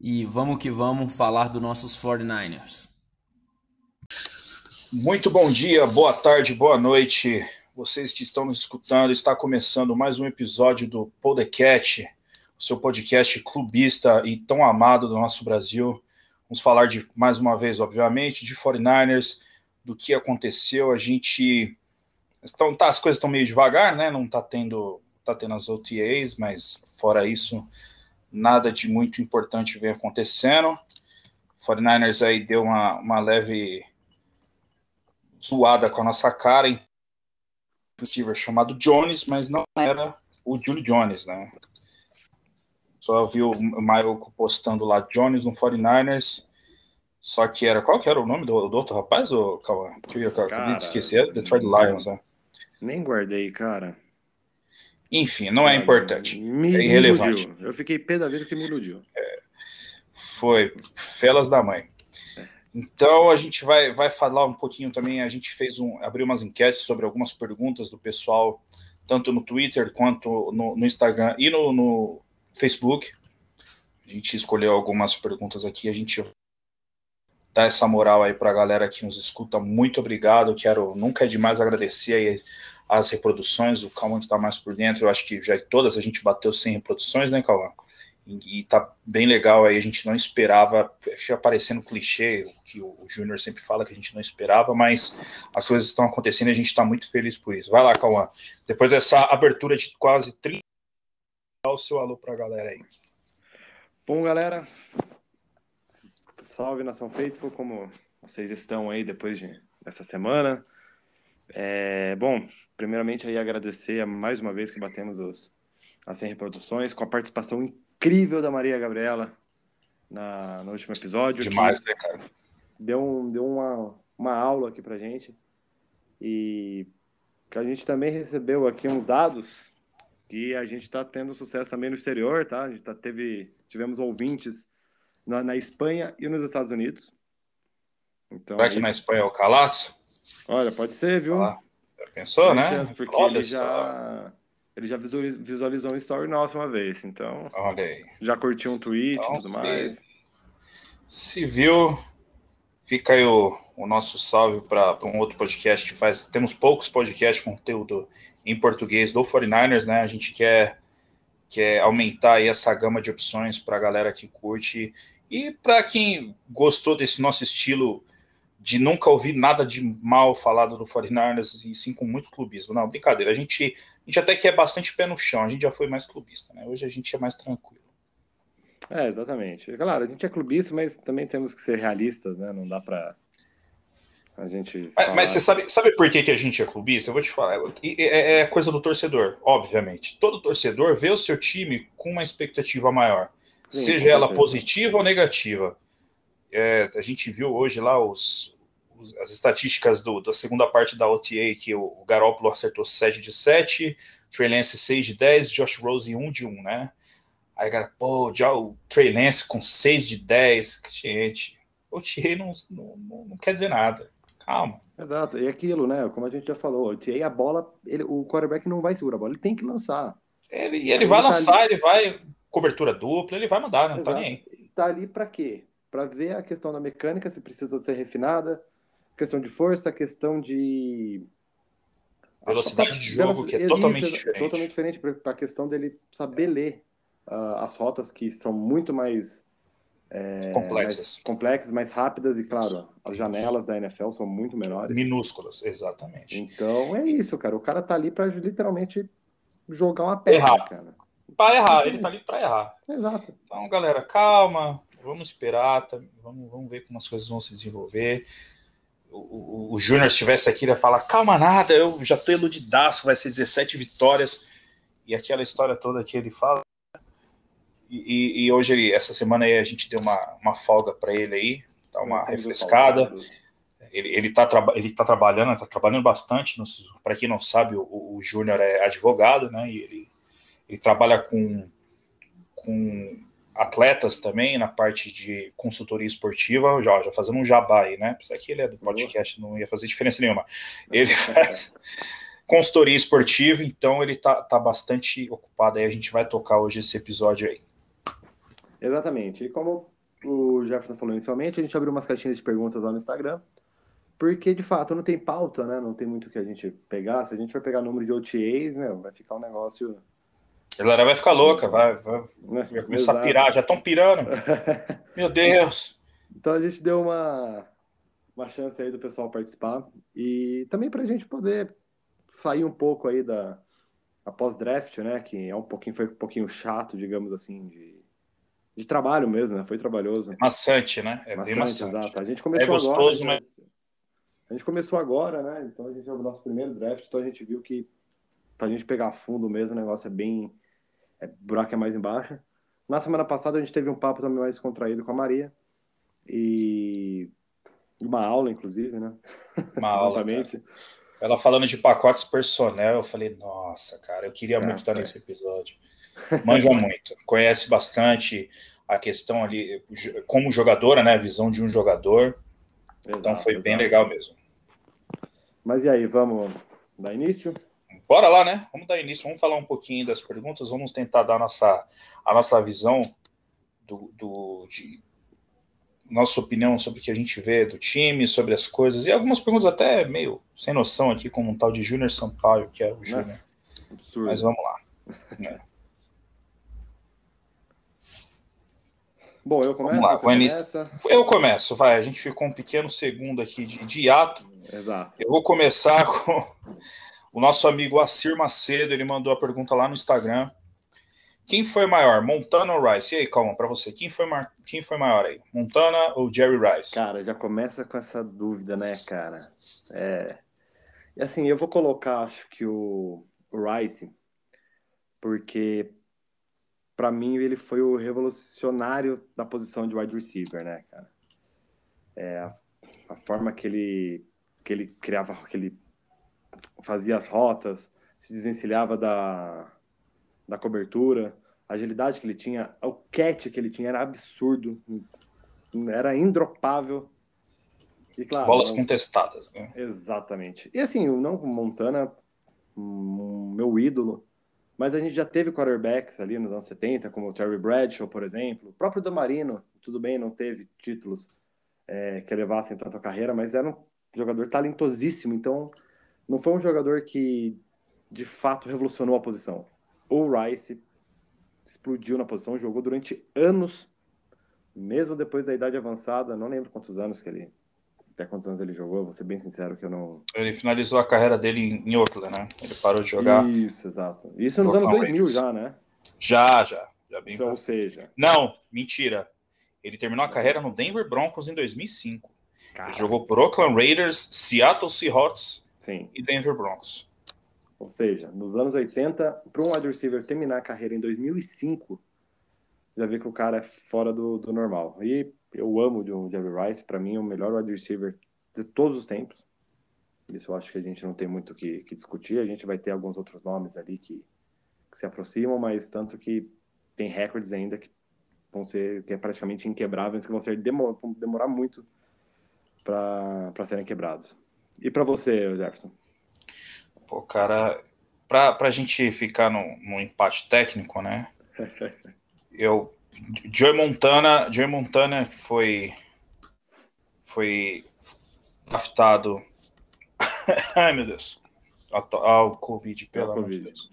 e vamos que vamos falar dos nossos 49ers. Muito bom dia, boa tarde, boa noite. Vocês que estão nos escutando, está começando mais um episódio do Podcast, seu podcast clubista e tão amado do nosso Brasil. Vamos falar de mais uma vez, obviamente, de 49ers, do que aconteceu. A gente então, tá, as coisas estão meio devagar, né? Não está tendo tá tendo as OTAs, mas fora isso, nada de muito importante vem acontecendo. 49ers aí deu uma, uma leve zoada com a nossa cara em receiver chamado Jones, mas não era o Julio Jones, né? Só vi o Maio postando lá Jones no 49ers. Só que era. Qual que era o nome do, do outro rapaz, ô Cauã? Que eu acabei de esquecer. Detroit Lions, né? Nem guardei, cara. Enfim, não é importante. Me é irrelevante. Iludiu. Eu fiquei pé da vida que me iludiu. É, foi felas da mãe. Então a gente vai, vai falar um pouquinho também. A gente fez um, abriu umas enquetes sobre algumas perguntas do pessoal, tanto no Twitter quanto no, no Instagram e no, no, Facebook. A gente escolheu algumas perguntas aqui. A gente dá essa moral aí para a galera que nos escuta. Muito obrigado. Quero nunca é demais agradecer aí as reproduções, o Calma está mais por dentro, eu acho que já todas a gente bateu 100 reproduções, né, Calma? E, e tá bem legal aí, a gente não esperava, fica parecendo clichê, o que o Júnior sempre fala que a gente não esperava, mas as coisas estão acontecendo e a gente está muito feliz por isso. Vai lá, Cauã. Depois dessa abertura de quase 30, dá o seu alô para a galera aí. Bom, galera, salve Nação Faithful, como vocês estão aí depois de, dessa semana. É, bom, primeiramente aí agradecer mais uma vez que batemos os, as 100 reproduções, com a participação incrível da Maria Gabriela na, no último episódio. Demais, né, cara? Deu, um, deu uma, uma aula aqui pra gente. E que a gente também recebeu aqui uns dados que a gente está tendo sucesso também no exterior, tá? A gente tá, teve, tivemos ouvintes na, na Espanha e nos Estados Unidos. Então, Vai que na Espanha é o Calas? Olha, pode ser, viu? Ah. Pensou, né? Porque Olha ele já, ele já visualizou um story nosso uma vez, então. Olha aí. Já curtiu um tweet e então, tudo mais. Se viu, fica aí o, o nosso salve para um outro podcast que faz. Temos poucos podcasts com conteúdo em português do 49ers, né? A gente quer, quer aumentar aí essa gama de opções para a galera que curte. E para quem gostou desse nosso estilo de nunca ouvir nada de mal falado do 49ers e sim com muito clubismo. Não, brincadeira. A gente, a gente até que é bastante pé no chão, a gente já foi mais clubista, né? Hoje a gente é mais tranquilo. É, exatamente. Claro, a gente é clubista, mas também temos que ser realistas, né? Não dá para a gente. Mas, mas, você sabe, sabe por que, que a gente é clubista? Eu vou te falar. É, é coisa do torcedor, obviamente. Todo torcedor vê o seu time com uma expectativa maior, sim, seja ela positiva ou negativa. É, a gente viu hoje lá os, os, as estatísticas do, da segunda parte da OTA, que o, o Garoppolo acertou 7 de 7, Trey Lance 6 de 10, Josh Rose 1 de 1, né? Aí, cara, pô, já o Trey Lance com 6 de 10, gente, OTA não, não, não quer dizer nada, calma. Exato, e aquilo, né? Como a gente já falou, o TA, a bola, ele, o quarterback não vai segurar a bola, ele tem que lançar. Ele, ele, ele vai tá lançar, ali... ele vai cobertura dupla, ele vai mandar, não tá Exato. tá nem aí. Tá ali para quê? Para ver a questão da mecânica, se precisa ser refinada, questão de força, questão de velocidade de jogo, que é totalmente isso, diferente. Totalmente diferente para a questão dele saber ler uh, as rotas que são muito mais é, complexas. Mais complexas, mais rápidas e, claro, as janelas da NFL são muito menores. Minúsculas, exatamente. Então é isso, cara. O cara tá ali para literalmente jogar uma pedra, errar. cara. Para errar, ele tá ali para errar. Exato. Então, galera, calma, vamos esperar, tá, vamos, vamos ver como as coisas vão se desenvolver. O, o, o Júnior estivesse aqui, ele ia falar: calma, nada, eu já tô iludidaço, vai ser 17 vitórias. E aquela história toda que ele fala. E, e, e hoje, essa semana aí, a gente deu uma, uma folga para ele aí. dar uma refrescada. Ele, ele, tá, ele tá trabalhando, tá trabalhando bastante. Para quem não sabe, o, o Júnior é advogado, né? E ele, ele trabalha com, com atletas também na parte de consultoria esportiva, já, já fazendo um jabá aí, né? Apesar que ele é do podcast, não ia fazer diferença nenhuma. Ele faz consultoria esportiva, então ele tá, tá bastante ocupado aí. A gente vai tocar hoje esse episódio aí. Exatamente. E como o Jefferson falou inicialmente, a gente abriu umas caixinhas de perguntas lá no Instagram, porque de fato não tem pauta, né? Não tem muito o que a gente pegar. Se a gente for pegar número de OTAs, meu, vai ficar um negócio. A galera vai ficar louca, vai, vai, vai começar a pirar, já estão pirando. Meu Deus! Então a gente deu uma, uma chance aí do pessoal participar e também para a gente poder sair um pouco aí da pós-draft, né? Que é um pouquinho, foi um pouquinho chato, digamos assim, de de trabalho mesmo, né? Foi trabalhoso. Maçante, né? É maçante, bem maçante. Exato. A gente começou é gostoso, agora. Mas... A gente começou agora, né? Então a gente é o nosso primeiro draft, então a gente viu que pra gente pegar fundo mesmo, o negócio é bem. É, buraco é mais embaixo. Na semana passada a gente teve um papo também mais contraído com a Maria. E uma aula, inclusive, né? Uma aula. Ela falando de pacotes personnel, eu falei, nossa, cara, eu queria é, muito estar é. nesse episódio manja muito, conhece bastante a questão ali como jogadora, né? A visão de um jogador. Então, exato, então foi exato. bem legal mesmo. Mas e aí, vamos dar início? Bora lá, né? Vamos dar início, vamos falar um pouquinho das perguntas, vamos tentar dar a nossa, a nossa visão do, do de nossa opinião sobre o que a gente vê do time, sobre as coisas, e algumas perguntas até meio sem noção aqui, como um tal de Júnior Sampaio, que é o Júnior. Mas vamos lá. Né? Bom, eu começo. Vamos lá, começa? Eu começo, vai. A gente ficou um pequeno segundo aqui de, de ato. Exato. Eu vou começar com o nosso amigo Assir Macedo. Ele mandou a pergunta lá no Instagram. Quem foi maior, Montana ou Rice? E aí, calma, para você, quem foi, quem foi maior aí? Montana ou Jerry Rice? Cara, já começa com essa dúvida, né, cara? É. E assim, eu vou colocar, acho que o, o Rice, porque para mim, ele foi o revolucionário da posição de wide receiver, né, cara? É, a, a, forma que ele, que ele criava, que ele fazia as rotas, se desvencilhava da, da cobertura, a agilidade que ele tinha, o catch que ele tinha era absurdo, era indropável. E, claro, Bolas não... contestadas, né? Exatamente. E assim, o não Montana, meu ídolo, mas a gente já teve quarterbacks ali nos anos 70, como o Terry Bradshaw, por exemplo. O próprio Damarino, tudo bem, não teve títulos é, que levassem tanto a carreira, mas era um jogador talentosíssimo. Então, não foi um jogador que de fato revolucionou a posição. O Rice explodiu na posição, jogou durante anos, mesmo depois da idade avançada. Não lembro quantos anos que ele até quantos anos ele jogou, vou ser bem sincero que eu não. Ele finalizou a carreira dele em Oakland, né? Ele parou de jogar. Isso, exato. Isso nos anos 2000 já, né? Já, já. já bem Isso, ou seja. Não, mentira. Ele terminou a carreira no Denver Broncos em 2005. Ele jogou por Oakland Raiders, Seattle Seahawks Sim. e Denver Broncos. Ou seja, nos anos 80, para um wide receiver terminar a carreira em 2005, já vê que o cara é fora do, do normal. E eu amo o Jerry Rice, para mim é o melhor wide receiver de todos os tempos. Isso eu acho que a gente não tem muito o que, que, discutir. A gente vai ter alguns outros nomes ali que, que, se aproximam, mas tanto que tem recordes ainda que vão ser que é praticamente inquebráveis, que vão ser demor, vão demorar muito para serem quebrados. E para você, Jefferson? Pô, cara, para a gente ficar no, no empate técnico, né? eu Joey Montana, Joey Montana foi foi draftado. Ai meu Deus. Ah, o Covid, pelo amor de Deus.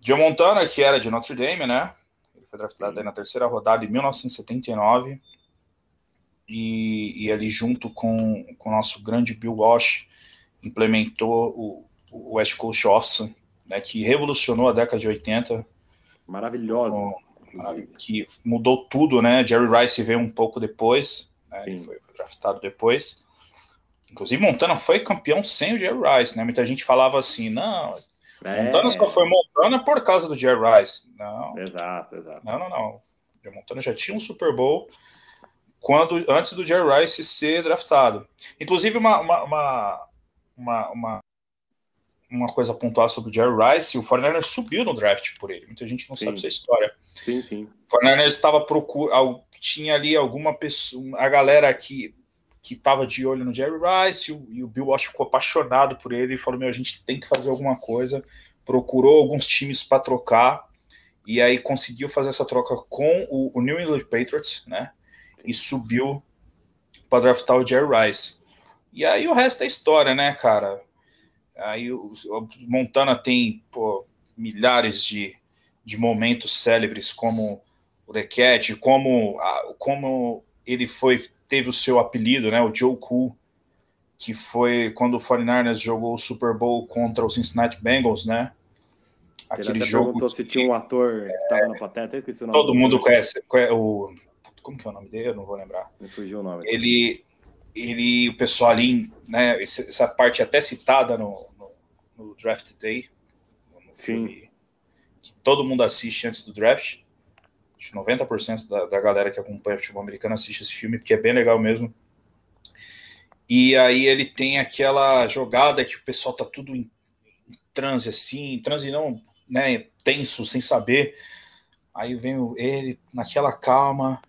Joe Montana, que era de Notre Dame, né? Ele foi draftado na terceira rodada em 1979. E, e ali, junto com, com o nosso grande Bill Walsh, implementou o, o West Coast Offense, né, que revolucionou a década de 80. Maravilhosa. Com, que mudou tudo, né? Jerry Rice veio um pouco depois, né? ele foi, draftado depois. Inclusive, Montana foi campeão sem o Jerry Rice, né? Muita gente falava assim, não, é. Montana só foi Montana por causa do Jerry Rice. Não. Exato, exato. Não, não, não. Montana já tinha um Super Bowl quando antes do Jerry Rice ser draftado. Inclusive, uma, uma, uma, uma, uma, coisa pontual sobre o Jerry Rice, o 49ers subiu no draft por ele. Muita gente não sim. sabe essa história. Sim, sim. O 49ers estava procurando, tinha ali alguma pessoa, a galera que que estava de olho no Jerry Rice, e o, Bill Walsh ficou apaixonado por ele e falou: Meu, a gente tem que fazer alguma coisa. Procurou alguns times para trocar, e aí conseguiu fazer essa troca com o, o New England Patriots, né? E subiu para draftar o Jerry Rice. E aí o resto é história, né, cara? Aí o, Montana tem pô, milhares de, de momentos célebres, como o Cat, como, a, como ele foi teve o seu apelido, né, o Joe Cool, que foi quando o 49ers jogou o Super Bowl contra o Cincinnati Bengals, né? Aquele jogo perguntou que, se tinha um ator que estava na plateia, até esqueci o nome. Todo mundo conhece, o como que é o nome dele? Eu não vou lembrar. Me fugiu o nome. Ele ele o pessoal ali, né, essa parte até citada no, no, no Draft Day, no filme que todo mundo assiste antes do draft 90% da, da galera que acompanha futebol americano assiste esse filme, porque é bem legal mesmo. E aí ele tem aquela jogada que o pessoal tá tudo em, em transe assim, em transe não, né, tenso, sem saber. Aí vem ele naquela calma,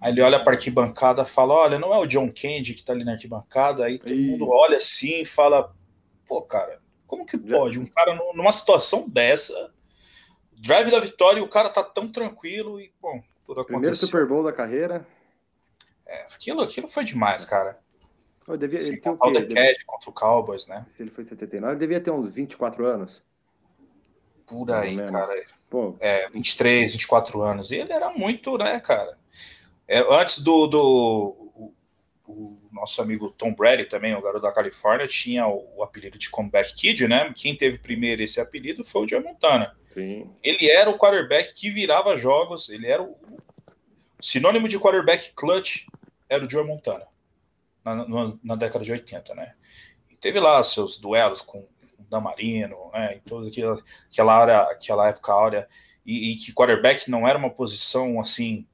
aí ele olha para a arquibancada fala: Olha, não é o John Candy que tá ali na arquibancada. Aí todo Isso. mundo olha assim e fala: Pô, cara, como que pode? Um cara numa situação dessa drive da vitória e o cara tá tão tranquilo e, bom, tudo aconteceu. Primeiro Super Bowl da carreira. É, aquilo, aquilo foi demais, cara. Eu devia, ele o devia... contra o Cowboys, né? Se ele foi 79, ele devia ter uns 24 anos. Por aí, cara. Pô. É, 23, 24 anos. E ele era muito, né, cara? É, antes do, do o nosso amigo Tom Brady também, o garoto da Califórnia, tinha o, o, apelido de Comeback Kid, né? Quem teve primeiro esse apelido foi o Joe Montana. Sim. Ele era o quarterback que virava jogos, ele era o, o sinônimo de quarterback clutch era o Joe Montana na, na, na, década de 80, né? E teve lá seus duelos com o Damarino, né? E toda aquela, aquela, área, aquela época áurea, e, e que quarterback não era uma posição assim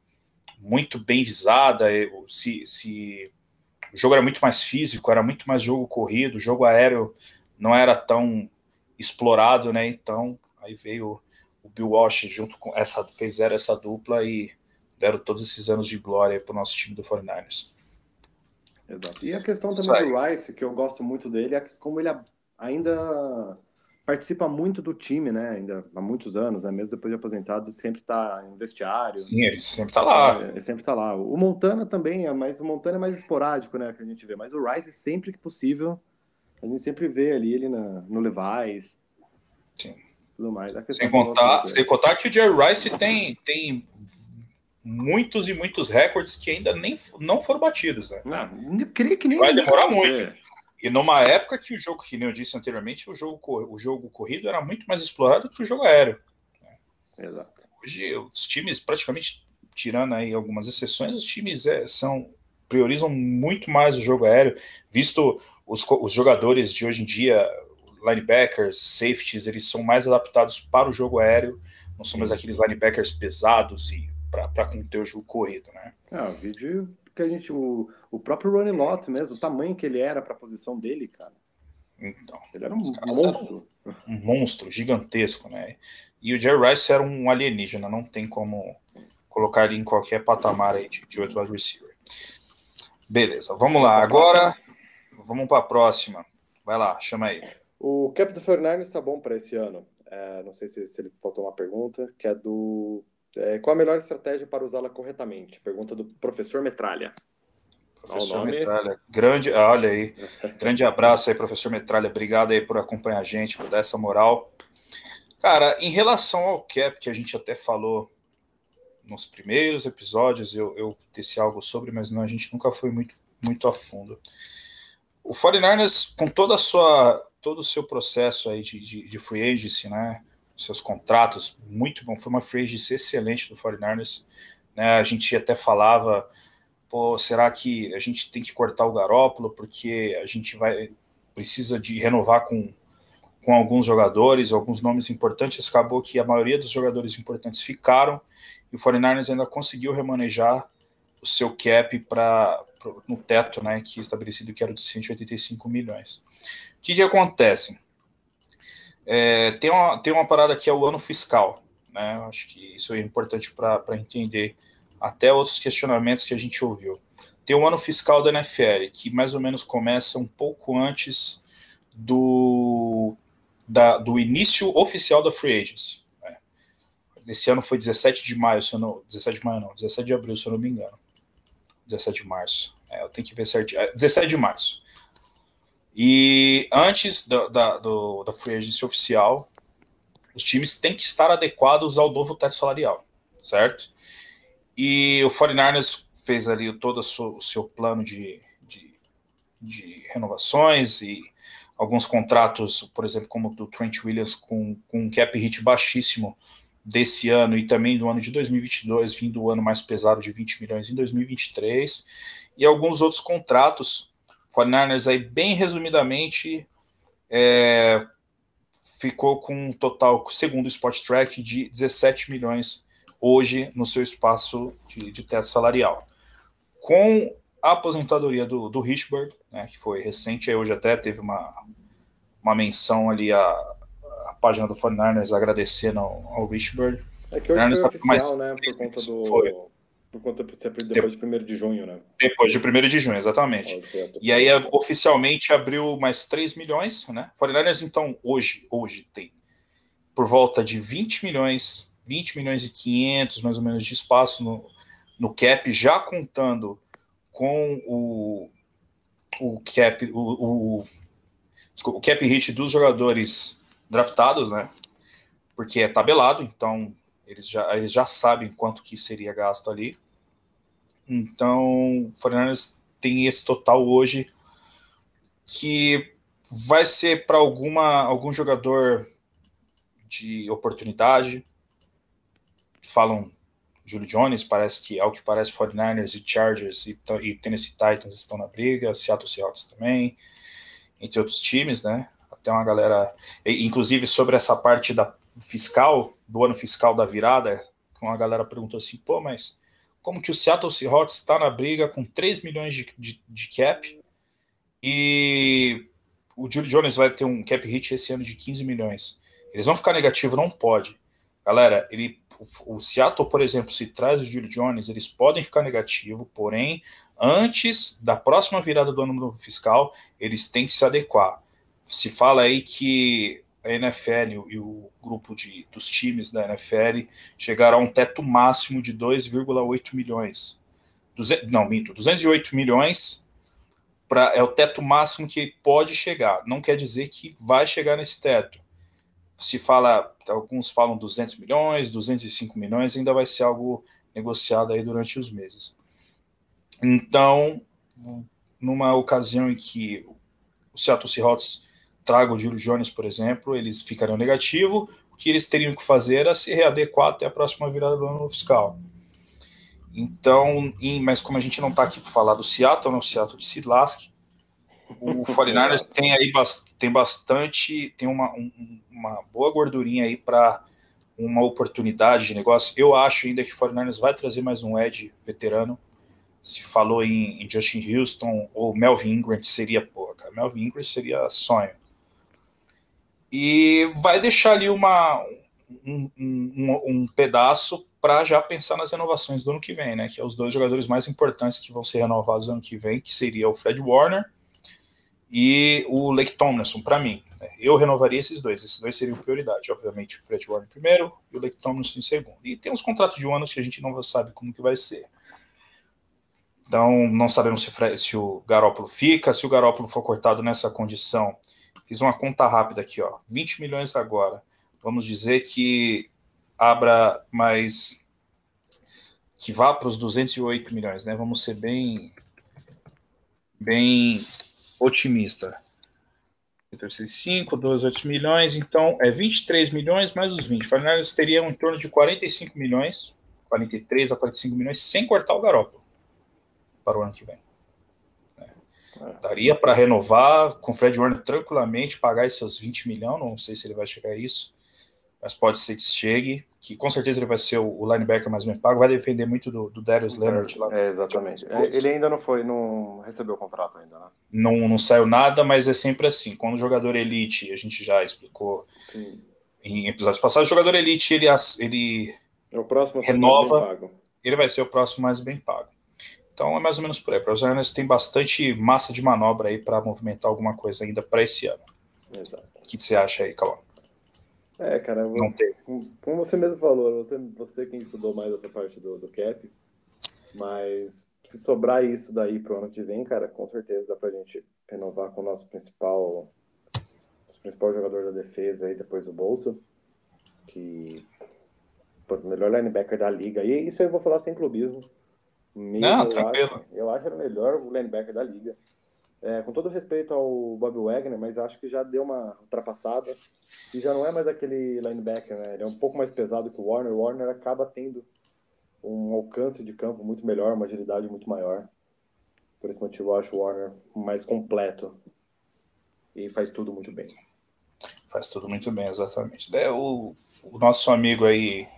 muito bem visada, se, se o jogo era muito mais físico, era muito mais jogo corrido, o jogo aéreo não era tão explorado, né? Então, aí veio o Bill Walsh junto com essa, fizeram essa dupla e deram todos esses anos de glória para o nosso time do 49ers. Exato. E a questão também do Rice, que eu gosto muito dele, é como ele ainda participa muito do time, né? Ainda há muitos anos, né? Mesmo depois de aposentado, sempre está em vestiário. Sim, ele sempre está lá. É, ele sempre está lá. O Montana também é mais, o Montana é mais esporádico, né? Que a gente vê. Mas o Rice, sempre que possível, a gente sempre vê ali ele na, no Levi's. Sim. Tudo mais. Sem contar, sem contar que o Jerry Rice tem, tem muitos e muitos recordes que ainda nem não foram batidos, né? Não, eu creio que nem Vai demorar muito. E numa época que o jogo, que nem eu disse anteriormente, o jogo, o jogo corrido era muito mais explorado que o jogo aéreo. Exato. Hoje, os times, praticamente, tirando aí algumas exceções, os times é, são priorizam muito mais o jogo aéreo, visto os, os jogadores de hoje em dia, linebackers, safeties, eles são mais adaptados para o jogo aéreo, não são mais aqueles linebackers pesados e para conter o jogo corrido, né? Ah, o vídeo que a gente. O, o próprio Ronnie Lott mesmo, o tamanho que ele era para a posição dele, cara. Então, ele era um monstro. Um, monstro gigantesco, né? E o Jerry Rice era um alienígena, não tem como colocar ele em qualquer patamar aí de, de outro wide receiver. Beleza, vamos lá. Agora, vamos para a próxima. Vai lá, chama aí. O cap do Fernandes está bom para esse ano. É, não sei se, se ele faltou uma pergunta, que é do é, qual a melhor estratégia para usá-la corretamente? Pergunta do professor Metralha. Professor Metralha, grande, olha aí, grande abraço aí, professor Metralha, obrigado aí por acompanhar a gente, por dar essa moral. Cara, em relação ao cap, que a gente até falou nos primeiros episódios, eu, eu disse algo sobre, mas não, a gente nunca foi muito, muito a fundo. O 49ers, com toda a sua, todo o seu processo aí de, de, de free agency, né, seus contratos, muito bom. Foi uma free agency excelente do 49ers. Né? A gente até falava, pô, será que a gente tem que cortar o Garópolo porque a gente vai precisa de renovar com, com alguns jogadores, alguns nomes importantes. Acabou que a maioria dos jogadores importantes ficaram e o 49ers ainda conseguiu remanejar o seu cap para no teto, né, que estabelecido que era de 185 milhões. O que, que acontece? É, tem, uma, tem uma parada que é o ano fiscal, né? Acho que isso é importante para entender até outros questionamentos que a gente ouviu. Tem o ano fiscal da NFL, que mais ou menos começa um pouco antes do, da, do início oficial da Free Agency. Né? Esse ano foi 17 de maio, se eu não, 17 de maio não, 17 de abril, se eu não me engano. 17 de março. É, eu tenho que ver certinho. É, 17 de março. E antes da, da, do, da free agency oficial, os times têm que estar adequados ao novo teto salarial, certo? E o 49ers fez ali todo o seu plano de, de, de, renovações e alguns contratos, por exemplo, como o do Trent Williams, com, com um cap hit baixíssimo desse ano e também do ano de 2022, vindo o ano mais pesado de 20 milhões em 2023, e alguns outros contratos. 49ers aí, bem resumidamente, é, ficou com um total, segundo o Sport Track, de 17 milhões hoje no seu espaço de, de teto salarial. Com a aposentadoria do, do Richburg, né, que foi recente, aí hoje até teve uma, uma menção ali a, a página do 49ers agradecendo ao, ao Richburg. É que hoje foi oficial, mais, né, por conta do... Foi. Por conta depois de 1 de junho, né? Depois de 1 de junho, exatamente. E aí, oficialmente, abriu mais 3 milhões, né? 49ers, então, hoje, hoje tem por volta de 20 milhões 20 milhões e 500 mais ou menos de espaço no, no cap, já contando com o, o cap, o, o, o cap hit dos jogadores draftados, né? Porque é tabelado, então eles já, eles já sabem quanto que seria gasto ali. Então, o Fernandes tem esse total hoje que vai ser para alguma algum jogador de oportunidade, falam Julio Jones, parece que, ao que parece, 49ers e Chargers e, e Tennessee Titans estão na briga, Seattle Seahawks também, entre outros times, né? Até uma galera, inclusive sobre essa parte da fiscal, do ano fiscal da virada, uma galera perguntou assim, pô, mas como que o Seattle Seahawks está na briga com 3 milhões de, de, de cap e o Julio Jones vai ter um cap hit esse ano de 15 milhões. Eles vão ficar negativo? Não pode. Galera, ele o, Seattle, por exemplo, se traz o Julio Jones, eles podem ficar negativo, porém, antes da próxima virada do ano fiscal, eles têm que se adequar. Se fala aí que a NFL e o grupo de, dos times da NFL chegaram a um teto máximo de 2,8 milhões. Duze, não, minto, 208 milhões pra, é o teto máximo que pode chegar. Não quer dizer que vai chegar nesse teto se fala, alguns falam 200 milhões, 205 milhões, ainda vai ser algo negociado aí durante os meses. Então, numa ocasião em que o Seattle Seahawks traga o Julio Jones, por exemplo, eles ficariam negativo, o que eles teriam que fazer era se readequar até a próxima virada do ano fiscal. Então, em, mas como a gente não está aqui para falar do Seattle, não, o Seattle de se lasque, o 49ers tem aí tem bastante, tem uma, um, uma boa gordurinha aí para uma oportunidade de negócio. Eu acho ainda que o 49ers vai trazer mais um Ed veterano. Se falou em, em Justin Houston ou Melvin Ingram, seria, pô, cara, Melvin Ingram seria sonho. E vai deixar ali uma, um, um, um pedaço para já pensar nas renovações do ano que vem, né? Que é os dois jogadores mais importantes que vão ser renovados no ano que vem, que seria o Fred Warner e o Lake Tomlinson, para mim. Né? Eu renovaria esses dois. Esses dois seriam prioridade. Obviamente, o Fred Warner primeiro e o Lake Tomlinson em segundo. E tem uns contratos de um ano que a gente não sabe como que vai ser. Então, não sabemos se, se o Garópolo fica, se o Garópolo for cortado nessa condição. Fiz uma conta rápida aqui, ó. 20 milhões agora. Vamos dizer que abra mais. que vá para os 208 milhões, né? Vamos ser bem. bem otimista. 5, 12, 8 milhões, então é 23 milhões mais os 20. Fernandes teria em torno de 45 milhões, 43 a 45 milhões, sem cortar o garoto para o ano que vem. É. Daria para renovar com o Fred Warner tranquilamente, pagar esses seus 20 milhões, não sei se ele vai chegar a isso, mas pode ser que chegue, que com certeza ele vai ser o, linebacker mais bem pago, vai depender muito do, do Darius Leonard lá. É, exatamente. Ele ainda não foi, não recebeu o contrato ainda, né? Não, não saiu nada, mas é sempre assim. Quando o jogador elite, a gente já explicou Sim. em episódios passados, o jogador elite, ele, ele é o próximo renova, ele vai ser o próximo mais bem pago. Então é mais ou menos por aí. Para os Giants tem bastante massa de manobra aí para movimentar alguma coisa ainda para esse ano. Exato. O que você acha aí, Calão? É, cara, não tem. como você mesmo falou, você, você quem estudou mais essa parte do, do cap, mas se sobrar isso daí pro ano que vem, cara, com certeza dá pra gente renovar com o nosso principal, nosso principal jogador da defesa aí depois do bolso, que o melhor linebacker da liga. E isso eu vou falar sem clubismo. Mesmo, não, tranquilo. Eu acho, eu acho ele o melhor linebacker da liga. É, com todo respeito ao Bob Wagner, mas acho que já deu uma ultrapassada e já não é mais aquele linebacker, né? Ele é um pouco mais pesado que o Warner. O Warner acaba tendo um alcance de campo muito melhor, uma agilidade muito maior. Por esse motivo, eu acho o Warner mais completo e faz tudo muito bem. Faz tudo muito bem, exatamente. É, o, o nosso amigo aí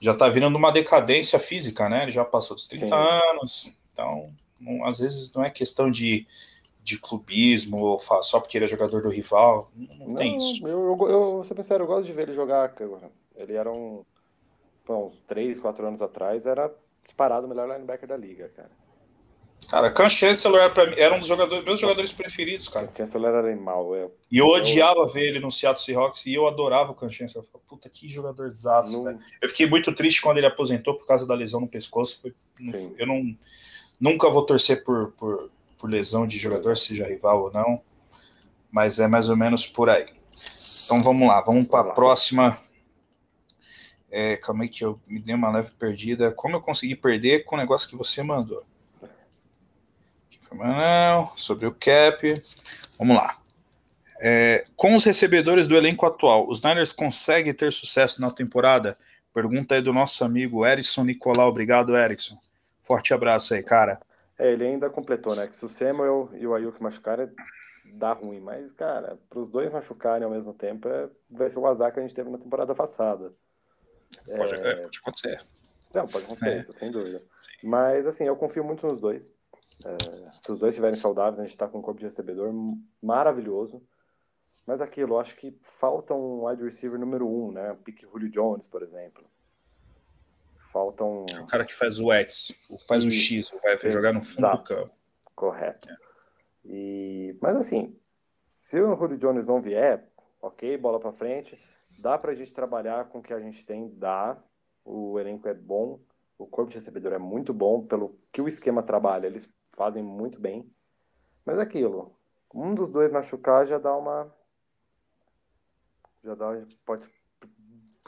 já tá virando uma decadência física, né? Ele já passou dos 30 Sim. anos, então não, às vezes não é questão de de clubismo, ou só porque ele é jogador do rival. Não, não tem isso. Eu, eu, eu, vou ser sincero, eu gosto de ver ele jogar. Ele era um. Bom, uns 3, 4 anos atrás, era disparado o melhor linebacker da liga, cara. Cara, Can Chancellor era, era um dos jogadores, meus jogadores preferidos, cara. Chancellor era animal, eu. E eu odiava ver ele no Seattle Seahawks e eu adorava o Can Chancellor. Eu puta, que jogadorzaço, não... velho. Eu fiquei muito triste quando ele aposentou por causa da lesão no pescoço. Foi, eu não, nunca vou torcer por, por, por lesão de jogador, seja rival ou não, mas é mais ou menos por aí. Então vamos lá, vamos para a próxima. É, calma aí que eu me dei uma leve perdida. Como eu consegui perder com o negócio que você mandou? Não, sobre o cap. Vamos lá. É, com os recebedores do elenco atual, os Niners conseguem ter sucesso na temporada? Pergunta aí do nosso amigo Erickson Nicolau. Obrigado, Erickson. Forte abraço aí, cara. É, ele ainda completou, né? Que se o Samuel e o Ayuk machucarem, dá ruim. Mas, cara, para os dois machucarem ao mesmo tempo, é, vai ser o azar que a gente teve na temporada passada. Pode, é... pode acontecer. Não, pode acontecer é. isso, sem dúvida. Sim. Mas, assim, eu confio muito nos dois. É, se os dois estiverem saudáveis, a gente está com um corpo de recebedor maravilhoso. Mas aquilo, eu acho que falta um wide receiver número um, né? Pique Julio Jones, por exemplo. Faltam. É o cara que faz o X, faz o X, vai jogar no fundo do campo. Correto. É. E... Mas assim, se o Julio Jones não vier, ok, bola para frente. Dá para a gente trabalhar com o que a gente tem, dá. O elenco é bom, o corpo de recebedor é muito bom, pelo que o esquema trabalha, eles fazem muito bem. Mas é aquilo, um dos dois machucar já dá uma. Já dá. Pode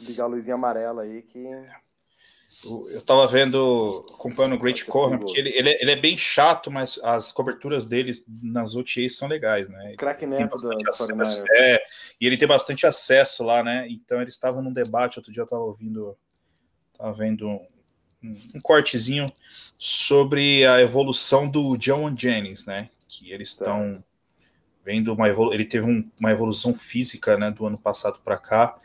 ligar a luzinha amarela aí que. Eu tava vendo, acompanhando o Great Cohen, porque ele, ele, é, ele, é, bem chato, mas as coberturas dele nas OTAs são legais, né? Crack neto acesso, é, E ele tem bastante acesso lá, né? Então eles estavam num debate, outro dia eu tava ouvindo, tava vendo um, um cortezinho sobre a evolução do John Jennings, né? Que eles estão vendo uma evolu ele teve um, uma evolução física, né, do ano passado para cá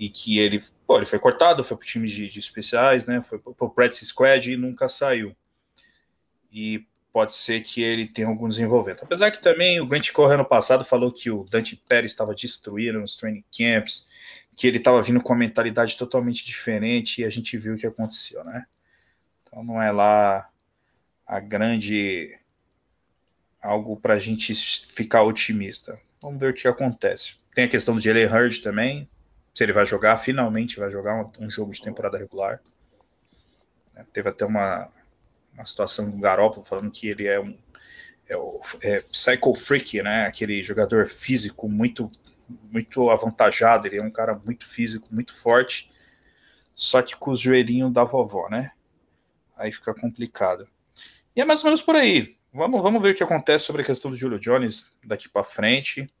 e que ele, pô, ele foi cortado, foi para time de, de, especiais, né? Foi para o practice squad e nunca saiu. E pode ser que ele tenha algum desenvolvimento. Apesar que também o Grant Corre ano passado falou que o Dante Pérez estava destruindo nos training camps, que ele estava vindo com uma mentalidade totalmente diferente e a gente viu o que aconteceu, né? Então não é lá a grande algo para a gente ficar otimista. Vamos ver o que acontece. Tem a questão do Jalen Hurd também, se ele vai jogar, finalmente vai jogar um, um jogo de temporada regular. É, teve até uma, uma situação do Garoppolo falando que ele é um é o é psycho freak, né? Aquele jogador físico muito muito avantajado, ele é um cara muito físico, muito forte, só que com os joelhinhos da vovó, né? Aí fica complicado. E é mais ou menos por aí. Vamos, vamos ver o que acontece sobre a questão do Julio Jones daqui para frente.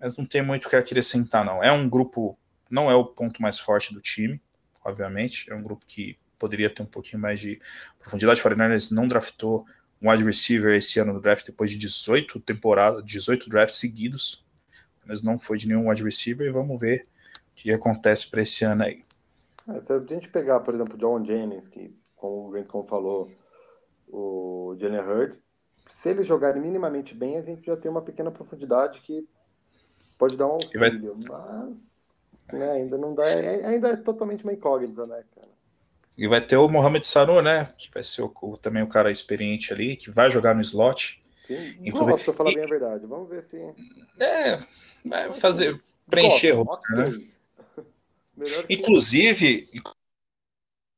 Mas não tem muito o que acrescentar, não. É um grupo não é o ponto mais forte do time, obviamente. É um grupo que poderia ter um pouquinho mais de profundidade. O 49 não draftou um wide receiver esse ano no draft depois de 18 temporadas, 18 drafts seguidos. Mas não foi de nenhum wide receiver e vamos ver o que acontece para esse ano aí. É, se a gente pegar, por exemplo, o John Jennings, que, como o Grant falou, o Jalen Hurd, se eles jogarem minimamente bem, a gente já tem uma pequena profundidade que pode dar um auxílio, vai... mas né, ainda não dá, é, ainda é totalmente uma incógnita, né, cara? E vai ter o Mohamed Sanu, né? Que vai ser o, também o cara experiente ali, que vai jogar no slot. Sim, Inclusive, gosto, pra falar e, bem a verdade. Vamos ver se. É, vai fazer. Preencher o roster, né? Inclusive,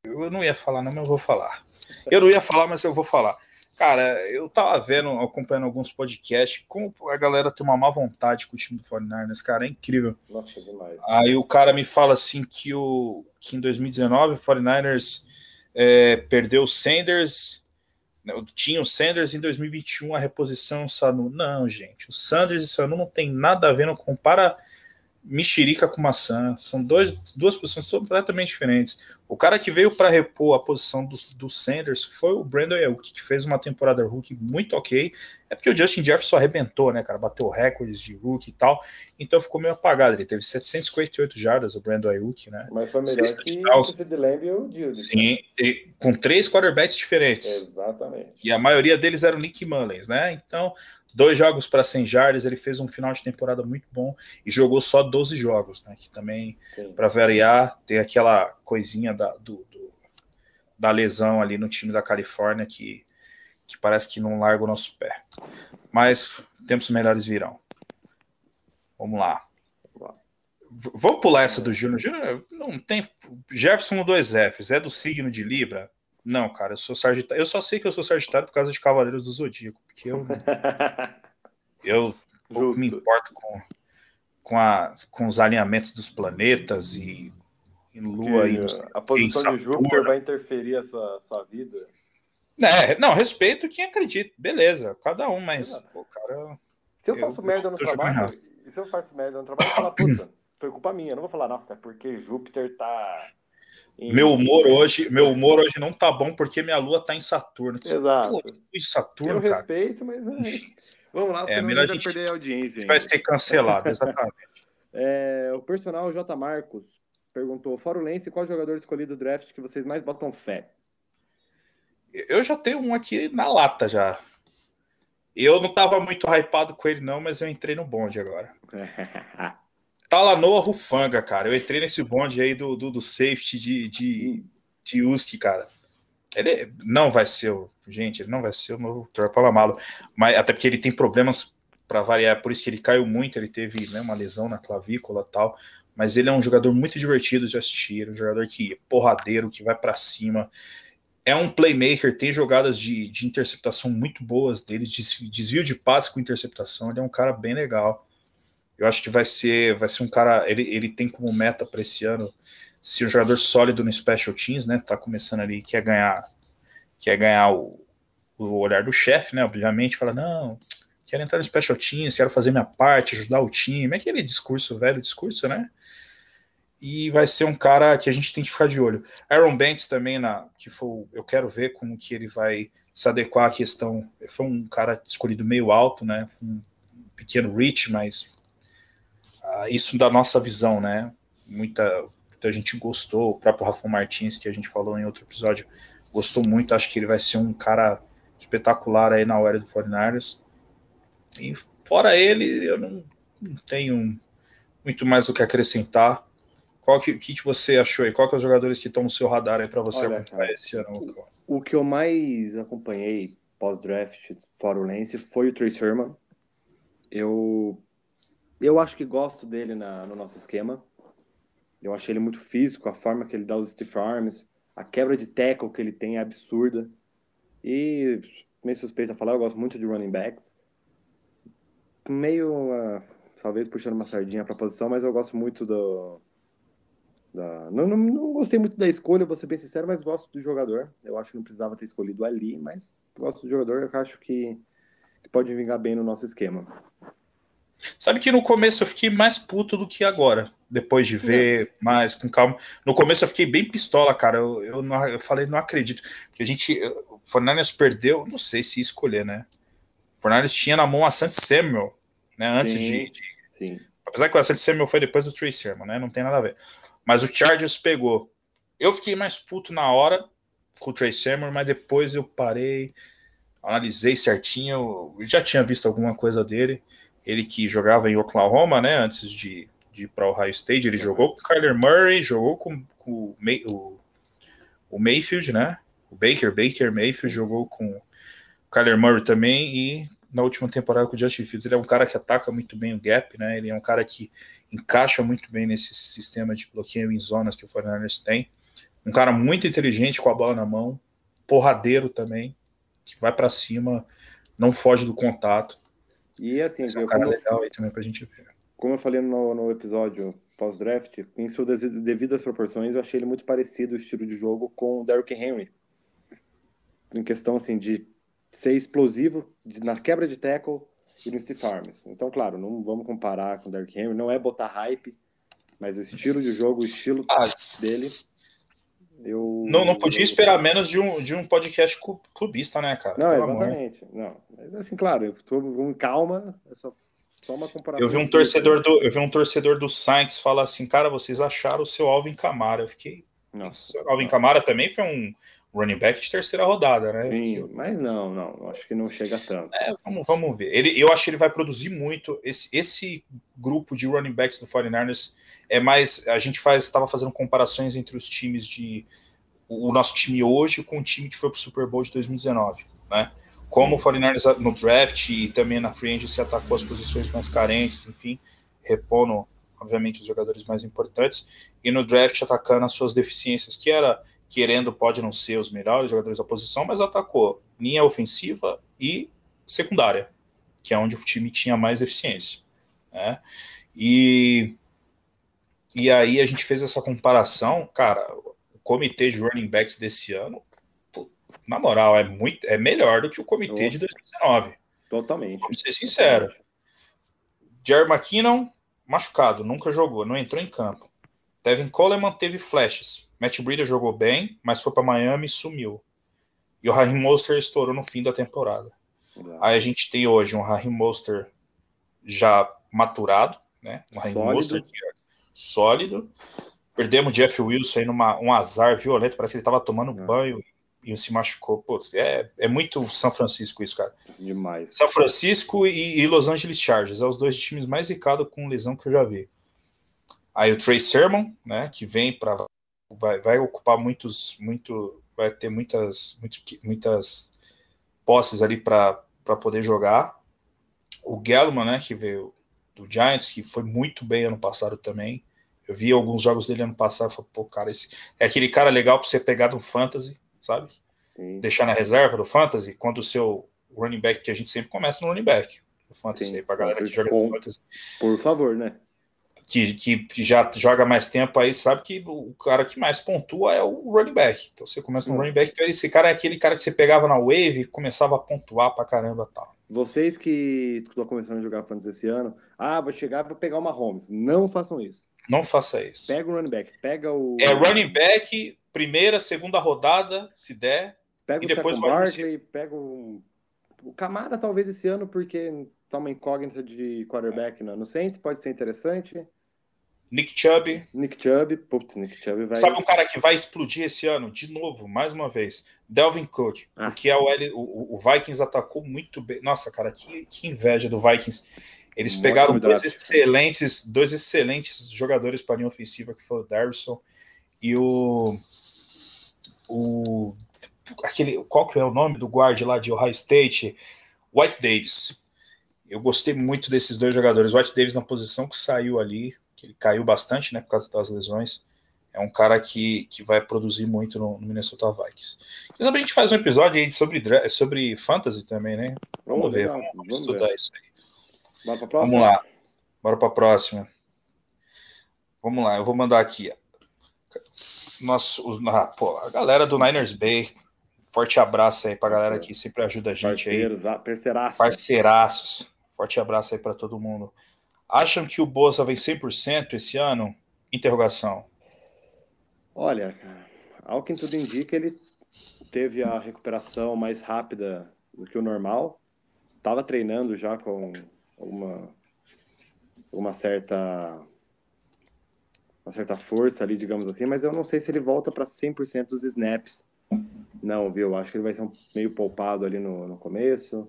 eu não ia falar, não, mas eu vou falar. Eu não ia falar, mas eu vou falar. Cara, eu tava vendo, acompanhando alguns podcasts, como a galera tem uma má vontade com o time do 49ers, cara, é incrível. Nossa, demais. Aí o cara me fala assim que, o, que em 2019 o 49ers é, perdeu o Sanders, né, tinha o Sanders em 2021, a reposição o Sanu. Não, gente, o Sanders e o Sanu não tem nada a ver, não compara mexerica com maçã. São dois, duas posições completamente diferentes. O cara que veio para repor a posição do, do Sanders foi o Brandon Ayuk, que fez uma temporada rookie muito ok. É porque o Justin Jefferson arrebentou, né, cara? Bateu recordes de rookie e tal. Então ficou meio apagado. Ele teve 758 jardas, o Brandon Ayuk, né? Mas foi melhor Sexta que o Sid Lamb e o Dilde. Sim, com três quarterbacks diferentes. Exatamente. E a maioria deles eram Nick Mullens, né? Então, dois jogos para 100 jardas, ele fez um final de temporada muito bom e jogou só 12 jogos, né? Que também, para variar, tem aquela coisinha da, do, do, da lesão ali no time da Califórnia que, que parece que não larga o nosso pé. Mas tempos melhores virão. Vamos lá. Vamos pular essa do Júnior. Júnior não tem. Jefferson dois Fs, é do signo de Libra. Não, cara, eu sou Sagitário. Eu só sei que eu sou Sagitário por causa de Cavaleiros do Zodíaco, porque eu. eu pouco me importo com, com, a, com os alinhamentos dos planetas e, e Lua e. A posição de Júpiter vai interferir a sua, sua vida. É, não, respeito quem acredita, beleza, cada um, mas, pô, cara. Se eu faço eu, merda no trabalho, se eu faço merda no trabalho, eu falo, puta, foi culpa minha. Eu não vou falar, nossa, é porque Júpiter tá meu humor hoje, meu humor hoje não tá bom porque minha lua tá em Saturno. Exato. Pô, Saturno, Eu cara. respeito, mas é... vamos lá, é, melhor a gente perder a audiência. A gente vai ser cancelado, exatamente. é, o personal J. Marcos perguntou: Fora o Lance, qual jogador escolhido do draft que vocês mais botam fé? Eu já tenho um aqui na lata já. Eu não tava muito hypado com ele, não, mas eu entrei no bonde agora. Talanoa Rufanga, cara. Eu entrei nesse bonde aí do, do, do safety de, de, de Uski, cara. Ele não vai ser o. Gente, ele não vai ser o novo Torpalamalo. Mas até porque ele tem problemas para variar, por isso que ele caiu muito. Ele teve né, uma lesão na clavícula tal. Mas ele é um jogador muito divertido de assistir. Um jogador que é porradeiro, que vai para cima. É um playmaker, tem jogadas de, de interceptação muito boas dele, desvio de passe com interceptação. Ele é um cara bem legal. Eu acho que vai ser, vai ser um cara. Ele, ele tem como meta para esse ano ser um jogador sólido no Special Teams, né? Tá começando ali, quer ganhar, quer ganhar o, o olhar do chefe, né? Obviamente, fala, não, quero entrar no Special Teams, quero fazer minha parte, ajudar o time. É aquele discurso, velho discurso, né? E vai ser um cara que a gente tem que ficar de olho. Aaron Banks também, na, que foi, eu quero ver como que ele vai se adequar à questão. Foi um cara escolhido meio alto, né? Um pequeno reach, mas isso da nossa visão, né? Muita, muita gente gostou, o próprio Rafa Martins, que a gente falou em outro episódio, gostou muito, acho que ele vai ser um cara espetacular aí na hora do 49 E fora ele, eu não, não tenho muito mais o que acrescentar. Qual que, que, que você achou aí? Qual que é os jogadores que estão no seu radar aí para você Olha, acompanhar esse ano? O, o que eu mais acompanhei pós-draft fora o Lance foi o Trey Sermon. Eu eu acho que gosto dele na, no nosso esquema. Eu achei ele muito físico, a forma que ele dá os stiff arms, a quebra de tackle que ele tem é absurda. E, meio suspeito a falar, eu gosto muito de running backs. Meio, uh, talvez puxando uma sardinha para a posição, mas eu gosto muito do. Da... Não, não, não, gostei muito da escolha, vou ser bem sincero, mas gosto do jogador. Eu acho que não precisava ter escolhido ali, mas gosto do jogador. Eu acho que, que pode vingar bem no nosso esquema. Sabe que no começo eu fiquei mais puto do que agora, depois de ver mais com calma. No começo eu fiquei bem pistola, cara. Eu, eu, não, eu falei, não acredito. que a gente. O Fornares perdeu, não sei se escolher, né? O Fornares tinha na mão a Santi Samuel, né? Antes sim, de, de. Sim. Apesar que o Santi Samuel foi depois do Trace Sermon, né? Não tem nada a ver. Mas o Chargers pegou eu fiquei mais puto na hora com o Trey Sermon, mas depois eu parei, analisei certinho, eu já tinha visto alguma coisa dele. Ele que jogava em Oklahoma, né, antes de, de ir para o Ohio State, ele jogou com o Kyler Murray, jogou com, com o, May, o, o, Mayfield, né, o Baker, Baker Mayfield jogou com o Kyler Murray também e na última temporada com o Justin Fields. Ele é um cara que ataca muito bem o gap, né, ele é um cara que encaixa muito bem nesse sistema de bloqueio em zonas que o 49ers tem. Um cara muito inteligente com a bola na mão, porradeiro também, que vai para cima, não foge do contato. E assim, Esse é um cara legal aí também pra gente ver. Como eu falei no, no episódio pós-draft, em suas devidas proporções, eu achei ele muito parecido o estilo de jogo com o Derrick Henry. Em questão assim de ser explosivo de, na quebra de tackle e no stiff arms. Então, claro, não vamos comparar com o Derrick Henry, não é botar hype, mas o estilo de jogo, o estilo ah, dele eu, não, não podia esperar menos de um, de um podcast clubista, né, cara? Não, Pelo exatamente. Amor. Não, mas assim, claro, eu tô com calma, é só, só uma comparação. Eu vi um torcedor do, eu vi um torcedor do Saints falar assim, cara, vocês acharam o seu Alvin Camara? Eu fiquei, nossa, Alvin Camara também foi um running back de terceira rodada, né? Sim, Porque... mas não, não, acho que não chega tanto. É, vamos, vamos ver. Ele, eu acho que ele vai produzir muito. Esse, esse grupo de running backs do 49ers é mais. A gente faz estava fazendo comparações entre os times de. O nosso time hoje com o time que foi para o Super Bowl de 2019, né? Como o 49ers no draft e também na free se atacou as posições mais carentes, enfim, repondo, obviamente, os jogadores mais importantes, e no draft atacando as suas deficiências, que era, querendo, pode não ser os melhores jogadores da posição, mas atacou linha ofensiva e secundária, que é onde o time tinha mais deficiência. Né? E e aí a gente fez essa comparação, cara, o comitê de running backs desse ano, na moral, é muito é melhor do que o comitê de 2019. Totalmente. Vamos ser sincero. Jerry McKinnon, machucado, nunca jogou, não entrou em campo. Devin Coleman teve flashes. Matt Breida jogou bem, mas foi para Miami e sumiu. E o Raheem Monster estourou no fim da temporada. Exato. Aí a gente tem hoje um Raheem Monster já maturado, né? Um Raheem Monster que sólido. Perdemos o Jeff Wilson aí numa um azar violento, parece que ele estava tomando é. banho e se machucou. Pô, é, é muito São Francisco isso, cara. Demais. São Francisco e, e Los Angeles Chargers, é os dois times mais ricados com lesão que eu já vi. Aí o Trey Sermon, né, que vem para vai, vai ocupar muitos muito vai ter muitas muito, muitas posses ali para poder jogar. O Gellman, né, que veio do Giants, que foi muito bem ano passado também. Eu vi alguns jogos dele ano passado e falei, pô, cara, esse é aquele cara legal para você pegar do Fantasy, sabe? Sim. Deixar na reserva do Fantasy, quando o seu running back, que a gente sempre começa no running back, do Fantasy, Sim. aí pra galera que joga no Fantasy. Por favor, né? Que, que, já joga mais tempo aí, sabe que o cara que mais pontua é o running back. Então você começa no hum. running back, então esse cara é aquele cara que você pegava na wave e começava a pontuar pra caramba tal. Vocês que estão começando a jogar fantasy esse ano, ah, vou chegar para pegar uma Holmes. Não façam isso. Não faça isso. Pega o running back, pega o. É running back, primeira, segunda rodada, se der. Pega e o depois Barkley, pega o. O Camara, talvez esse ano, porque tá uma incógnita de quarterback é. no Saints, pode ser interessante. Nick Chubb. Nick Chubb, putz, Nick Chubb vai. Sabe um cara que vai explodir esse ano, de novo, mais uma vez? Delvin Cook. Ah. Porque a OL, o, o, Vikings atacou muito bem. Nossa, cara, que, que inveja do Vikings. Eles pegaram dois excelentes, dois excelentes jogadores para a linha ofensiva, que foi o Darrison e o. O. Aquele, qual que é o nome do guard lá de Ohio State? White Davis. Eu gostei muito desses dois jogadores. White Davis na posição que saiu ali, que ele caiu bastante, né, por causa das lesões. É um cara que, que vai produzir muito no, no Minnesota Vikings. Quem sabe a gente faz um episódio aí sobre, sobre fantasy também, né? Vamos, vamos ver, vamos, vamos estudar ver. isso aí. Bora pra próxima? Vamos lá. Bora para a próxima. Vamos lá, eu vou mandar aqui. Nosso, os, ah, pô, a galera do Niners Bay. Forte abraço aí para a galera que sempre ajuda a gente Parceiros, aí. Parceiraços. Parceiraços. Forte abraço aí para todo mundo. Acham que o Boza vem 100% esse ano? Interrogação. Olha, ao que tudo indica, ele teve a recuperação mais rápida do que o normal. Estava treinando já com uma, uma certa uma certa força ali, digamos assim, mas eu não sei se ele volta para 100% dos snaps. Não, viu? Acho que ele vai ser um meio poupado ali no, no começo.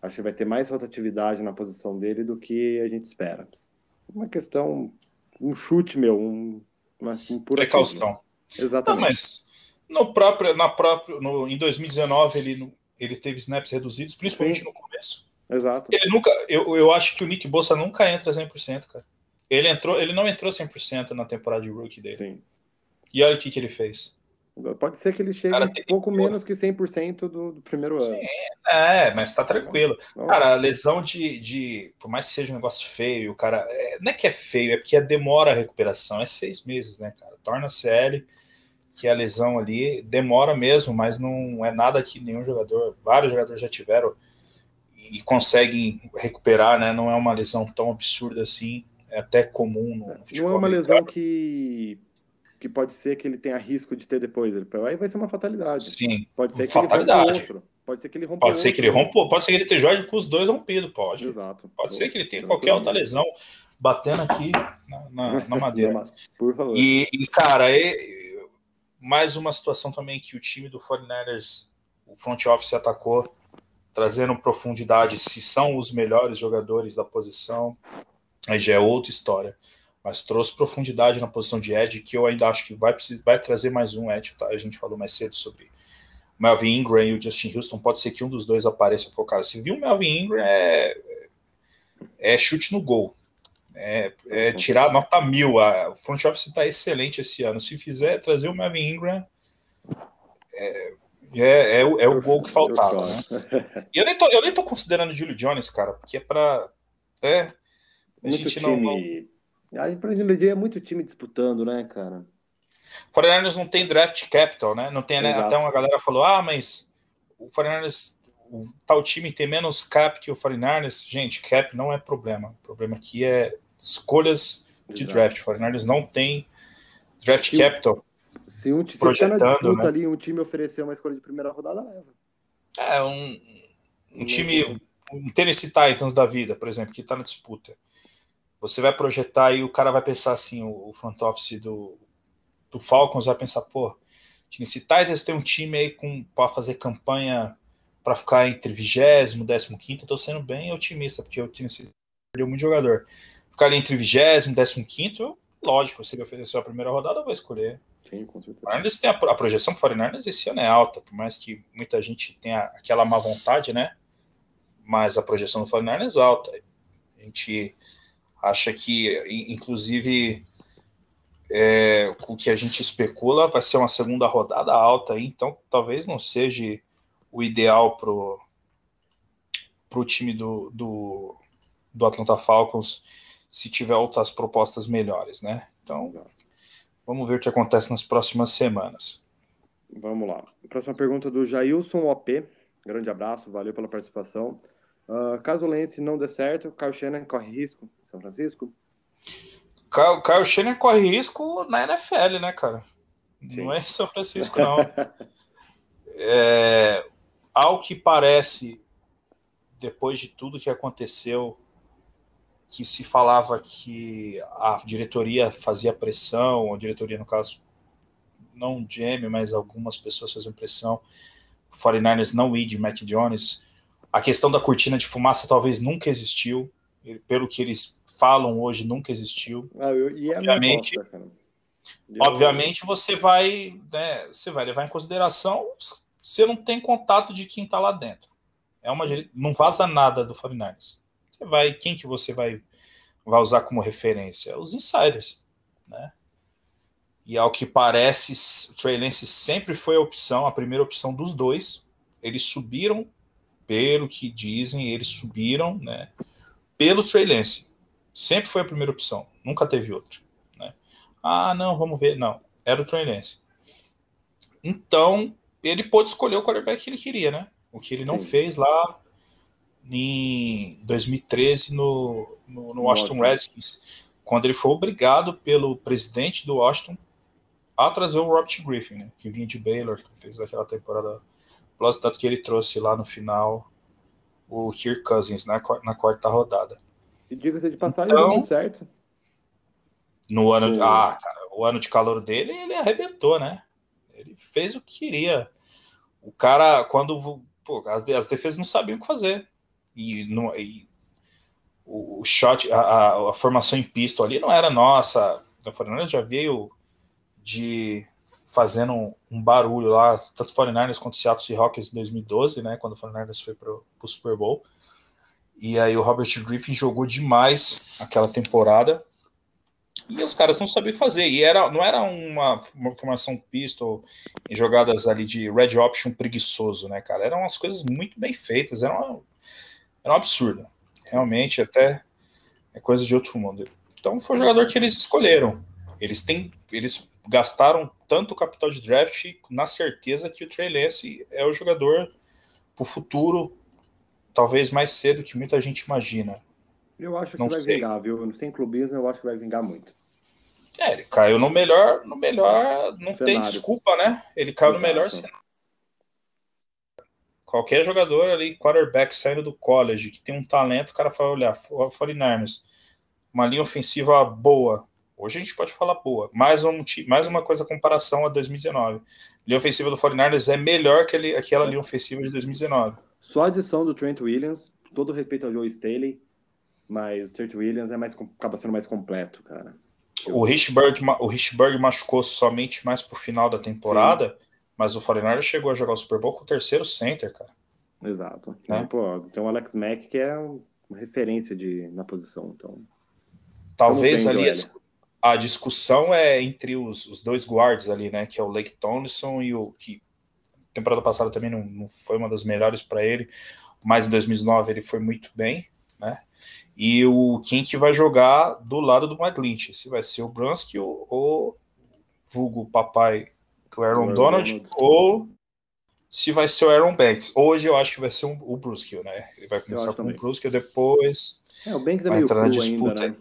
Acho que vai ter mais rotatividade na posição dele do que a gente espera. Uma questão, um chute meu, um, uma, um precaução. Exatamente. Não, mas no próprio, na próprio, no, em 2019 ele, ele teve snaps reduzidos, principalmente Sim. no começo. Exato. Ele nunca, eu, eu acho que o Nick Bossa nunca entra 100%, cara. Ele entrou, ele não entrou 100% na temporada de rookie dele. Sim. E olha o que, que ele fez. Pode ser que ele chegue um pouco menos que 100% do, do primeiro ano. Sim, é, mas tá tranquilo. Cara, a lesão de, de. Por mais que seja um negócio feio, cara. É, não é que é feio, é porque demora a recuperação. É seis meses, né, cara? Torna CL, que a lesão ali demora mesmo, mas não é nada que nenhum jogador. Vários jogadores já tiveram e conseguem recuperar, né? Não é uma lesão tão absurda assim. É até comum no, no futebol. Não é uma lesão que que pode ser que ele tenha risco de ter depois. Aí vai ser uma fatalidade. Sim. Pode ser que fatalidade. ele outro. Pode ser que ele rompa Pode ser que ele rompa, pode ser que ele esteja com os dois rompidos, pode. Exato. Pode ser que ele tenha qualquer outra lesão batendo aqui na, na, na madeira. Por favor. E, e cara, é, mais uma situação também que o time do 49ers, o front office atacou, trazendo profundidade, se são os melhores jogadores da posição, aí já é outra história mas trouxe profundidade na posição de Ed, que eu ainda acho que vai, vai trazer mais um Ed, tá? A gente falou mais cedo sobre Melvin Ingram e o Justin Houston, pode ser que um dos dois apareça por cara. Se viu o Melvin Ingram, é, é chute no gol. É, é tirar nota mil. A, o front office está excelente esse ano. Se fizer trazer o Melvin Ingram, é, é, é, o, é o gol que faltava. Né? E eu nem, tô, eu nem tô considerando o Julio Jones, cara, porque é para. É, a Muito gente não, time a Premier é muito time disputando, né, cara? Foreigners não tem draft capital, né? Não tem, né? Até uma galera falou: ah, mas o Foreigners, o tal time tem menos cap que o Foreigners. Gente, cap não é problema. O problema aqui é escolhas de Exato. draft. O Foreigners não tem draft se, capital. Se um time tá na disputa né? ali, um time oferecer uma escolha de primeira rodada, leva. É, um, um time, um Tennessee Titans da vida, por exemplo, que está na disputa você vai projetar e o cara vai pensar assim, o, front office do, do Falcons vai pensar, pô, se Titans tem um time aí com para fazer campanha para ficar entre vigésimo, décimo quinto, eu tô sendo bem otimista, porque o time perdeu muito jogador. Ficar ali entre vigésimo, décimo quinto, lógico, se ele oferecer a primeira rodada, eu vou escolher. Sim, com certeza. tem a, a projeção para o esse ano é alta, por mais que muita gente tenha aquela má vontade, né? Mas a projeção do 49 é alta. A gente acha que, inclusive, é, o que a gente especula vai ser uma segunda rodada alta, aí, então talvez não seja o ideal para o time do, do, do Atlanta Falcons se tiver outras propostas melhores, né? Então, vamos ver o que acontece nas próximas semanas. Vamos lá. Próxima pergunta do Jailson OP. Grande abraço, valeu pela participação. Uh, caso o Lance não dê certo, Kyle Shannon corre risco em São Francisco? Kyle, Kyle Shannon corre risco na NFL, né, cara? Sim. Não é em São Francisco, não. é, ao que parece, depois de tudo que aconteceu, que se falava que a diretoria fazia pressão, a diretoria, no caso, não o GM, mas algumas pessoas faziam pressão, o 49ers não ir de Mac Jones a questão da cortina de fumaça talvez nunca existiu, pelo que eles falam hoje, nunca existiu. Ah, eu, e é obviamente, obviamente você vai, né, você vai levar em consideração você não tem contato de quem está lá dentro. É uma não vaza nada do 49ers. Você vai, quem que você vai vai usar como referência? Os insiders, né? E ao que parece, o Trey Lance sempre foi a opção, a primeira opção dos dois. Eles subiram pelo que dizem, eles subiram, né? Pelo Trey Lance. Sempre foi a primeira opção, nunca teve outra. Né? Ah, não, vamos ver. Não, era o Trey Lance. Então, ele pôde escolher o quarterback que ele queria, né? O que ele não Sim. fez lá em 2013 no, no, no Washington Redskins, quando ele foi obrigado pelo presidente do Washington a trazer o Robert Griffin, né? Que vinha de Baylor, que fez aquela temporada tanto que ele trouxe lá no final o Kirk Cousins na, na quarta rodada. E diga-se de passagem, então, deu certo. No ano, de, ah, cara, o ano de calor dele, ele arrebentou, né? Ele fez o que queria. O cara, quando pô, as, as defesas não sabiam o que fazer. E, no, e o, o shot, a, a, a, formação em pistol ali não era nossa. O Fernandes já veio de fazendo um, um barulho lá, tanto 49ers quanto Seattle Seahawks em 2012, né, quando o 49ers foi pro, pro Super Bowl. E aí o Robert Griffin jogou demais aquela temporada. E os caras não sabiam o que fazer. E era, não era uma, uma formação pistol em jogadas ali de red option preguiçoso, né, cara? Eram umas coisas muito bem feitas. Era, uma, era um absurdo. Realmente, até é coisa de outro mundo. Então foi o jogador que eles escolheram. Eles têm. Eles gastaram tanto capital de draft na certeza que o Trey Lance é o jogador para o futuro, talvez mais cedo que muita gente imagina. Eu acho que Não vai sei. vingar, viu? Sem clubismo, eu acho que vai vingar muito. É, ele caiu no melhor, no melhor, não cenário. tem desculpa, né? Ele caiu Exato. no melhor cenário. Qualquer jogador ali, quarterback saindo do college, que tem um talento, o cara vai olhar, 49ers, uma linha ofensiva boa, Hoje a gente pode falar boa. Mais, um, mais uma coisa comparação a 2019. A linha ofensiva do 49ers é melhor que ele, aquela linha ofensiva de 2019. Só a adição do Trent Williams, todo respeito ao Joe Staley, mas o Trent Williams é mais, acaba sendo mais completo, cara. O Richburg, o Richburg machucou somente mais pro final da temporada, Sim. mas o 49ers chegou a jogar o Super Bowl com o terceiro center, cara. Exato. Né? Pô, tem o Alex Mack que é uma referência de, na posição, então... Talvez ali a discussão é entre os, os, dois guards ali, né? Que é o Lake Tomlinson e o que temporada passada também não, não foi uma das melhores para ele, mas em 2009 ele foi muito bem, né? E o quem que vai jogar do lado do McGlinch, se vai ser o Brunsky ou, o vulgo papai o Aaron, Donald, Donald, ou se vai ser o Aaron Banks. Hoje eu acho que vai ser um, o Brusque, né? Ele vai começar com o Brusque e depois é, o Banks é vai entrar na disputa. Ainda, né?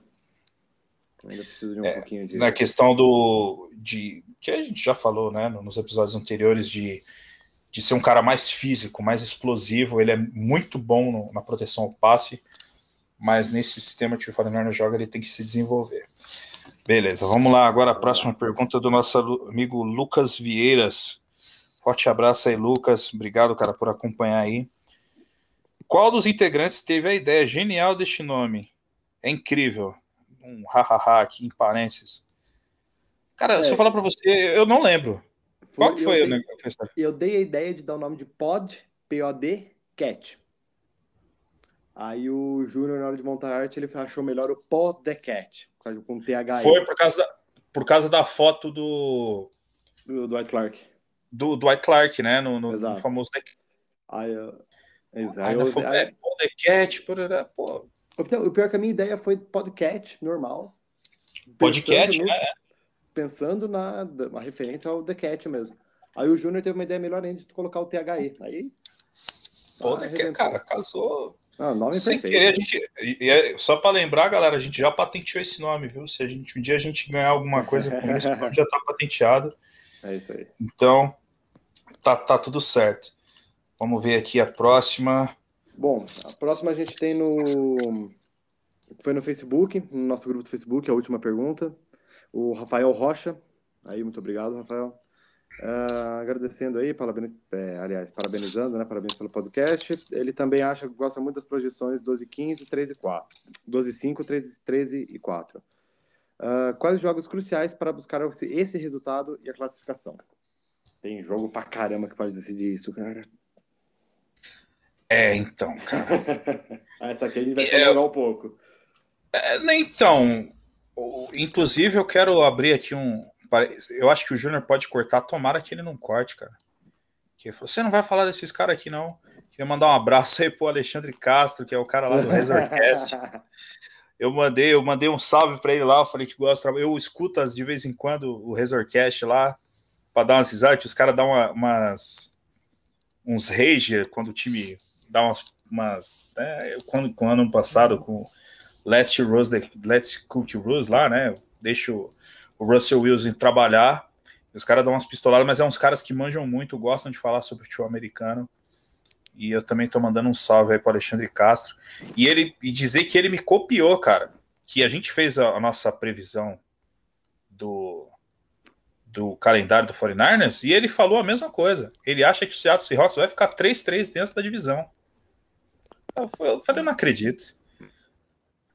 Ainda precisa de um é, pouquinho de. Na questão do. De, que a gente já falou, né, nos episódios anteriores, de, de ser um cara mais físico, mais explosivo. Ele é muito bom no, na proteção ao passe, mas nesse sistema que o Fernando joga, ele tem que se desenvolver. Beleza, vamos lá. Agora a próxima pergunta do nosso amigo Lucas Vieiras. Forte abraço aí, Lucas. Obrigado, cara, por acompanhar aí. Qual dos integrantes teve a ideia genial deste nome? É incrível um hahaha aqui em parênteses. Cara, é. se eu falar pra você, eu não lembro. Qual que foi eu, dei, eu dei a ideia de dar o nome de Pod, P-O-D, Cat. Aí o Júnior, na hora de montar a arte, ele achou melhor o Pod the Cat, com TH. Foi por causa, da, por causa da foto do. Do Dwight Clark. Do Dwight Clark, né? No, no, no famoso. Aí, eu... Exato. Aí, eu, aí... É, the Cat, pô, então, o pior é que a minha ideia foi podcast normal. Podcast, no, né? Pensando na, na referência ao The Cat mesmo. Aí o Júnior teve uma ideia melhor ainda de colocar o THE. Aí. Pô, ah, The cara, casou. Ah, nome Sem perfeito. querer, a gente. E, é, só para lembrar, galera, a gente já patenteou esse nome, viu? Se a gente, um dia a gente ganhar alguma coisa com isso, já tá patenteado. É isso aí. Então, tá, tá tudo certo. Vamos ver aqui a próxima. Bom, a próxima a gente tem no. Foi no Facebook, no nosso grupo do Facebook, a última pergunta. O Rafael Rocha. Aí, muito obrigado, Rafael. Uh, agradecendo aí, parabéns, é, aliás, parabenizando, né? Parabéns pelo podcast. Ele também acha que gosta muito das projeções 12 e 15, 13 e 4. 12 e 5, 13, 13 e 4. Uh, ah, quais jogos cruciais para buscar esse resultado e a classificação? Tem jogo pra caramba que pode decidir isso, cara. É, então, cara. Essa aqui a gente vai é, um pouco. É, então, inclusive eu quero abrir aqui um. Eu acho que o Júnior pode cortar, tomara que ele não corte, cara. Que você não vai falar desses caras aqui, não. Queria mandar um abraço aí pro Alexandre Castro, que é o cara lá do Resorcast. eu mandei, eu mandei um salve para ele lá, eu falei que gosta. Eu escuto de vez em quando o Resorcast lá, para dar umas risadas, os caras dão uma, umas uns rage quando o time dar umas. umas né, quando, com o ano passado, com Last Rose, Let's Cook Rose lá, né? Deixo o Russell Wilson trabalhar. Os caras dão umas pistoladas, mas é uns caras que manjam muito, gostam de falar sobre o futebol americano. E eu também tô mandando um salve aí para Alexandre Castro. E ele e dizer que ele me copiou, cara. Que a gente fez a, a nossa previsão do, do calendário do 49ers e ele falou a mesma coisa. Ele acha que o Seattle Seahawks vai ficar 3-3 dentro da divisão. Eu falei, eu não acredito.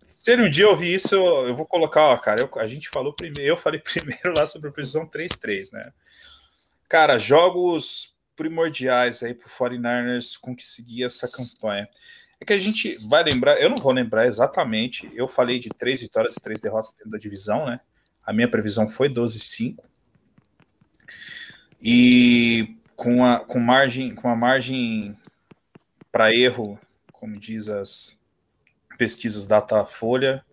Se um dia eu ouvir isso, eu, eu vou colocar, ó, cara, eu, a gente falou primeiro, eu falei primeiro lá sobre a previsão 3-3, né? Cara, jogos primordiais aí pro 49ers conseguir essa campanha. É que a gente vai lembrar, eu não vou lembrar exatamente, eu falei de três vitórias e três derrotas dentro da divisão, né? A minha previsão foi 12-5. E com a, com margem, com a margem para erro, como diz as pesquisas Datafolha,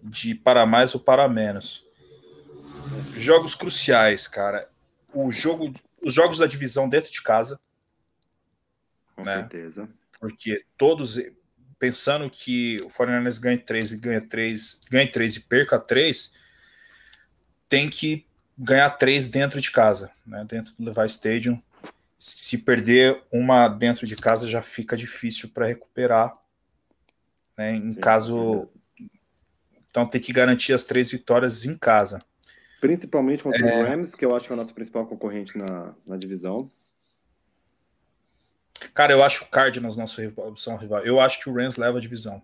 de para mais ou para menos. Jogos cruciais, cara. O jogo, os jogos da divisão dentro de casa. Com né? certeza. Porque todos, pensando que o 49ers ganha 3 e ganha 3, ganha 3 e perca 3, tem que ganhar 3 dentro de casa, né? Dentro do Levi Stadium. Se perder uma dentro de casa já fica difícil para recuperar. Né? Em Sim, caso. Então tem que garantir as três vitórias em casa. Principalmente contra É. o Rams, que eu acho que é o nosso principal concorrente na, na divisão. Cara, eu acho o Cardinals nosso rival, opção rival. Eu acho que o Rams leva a divisão.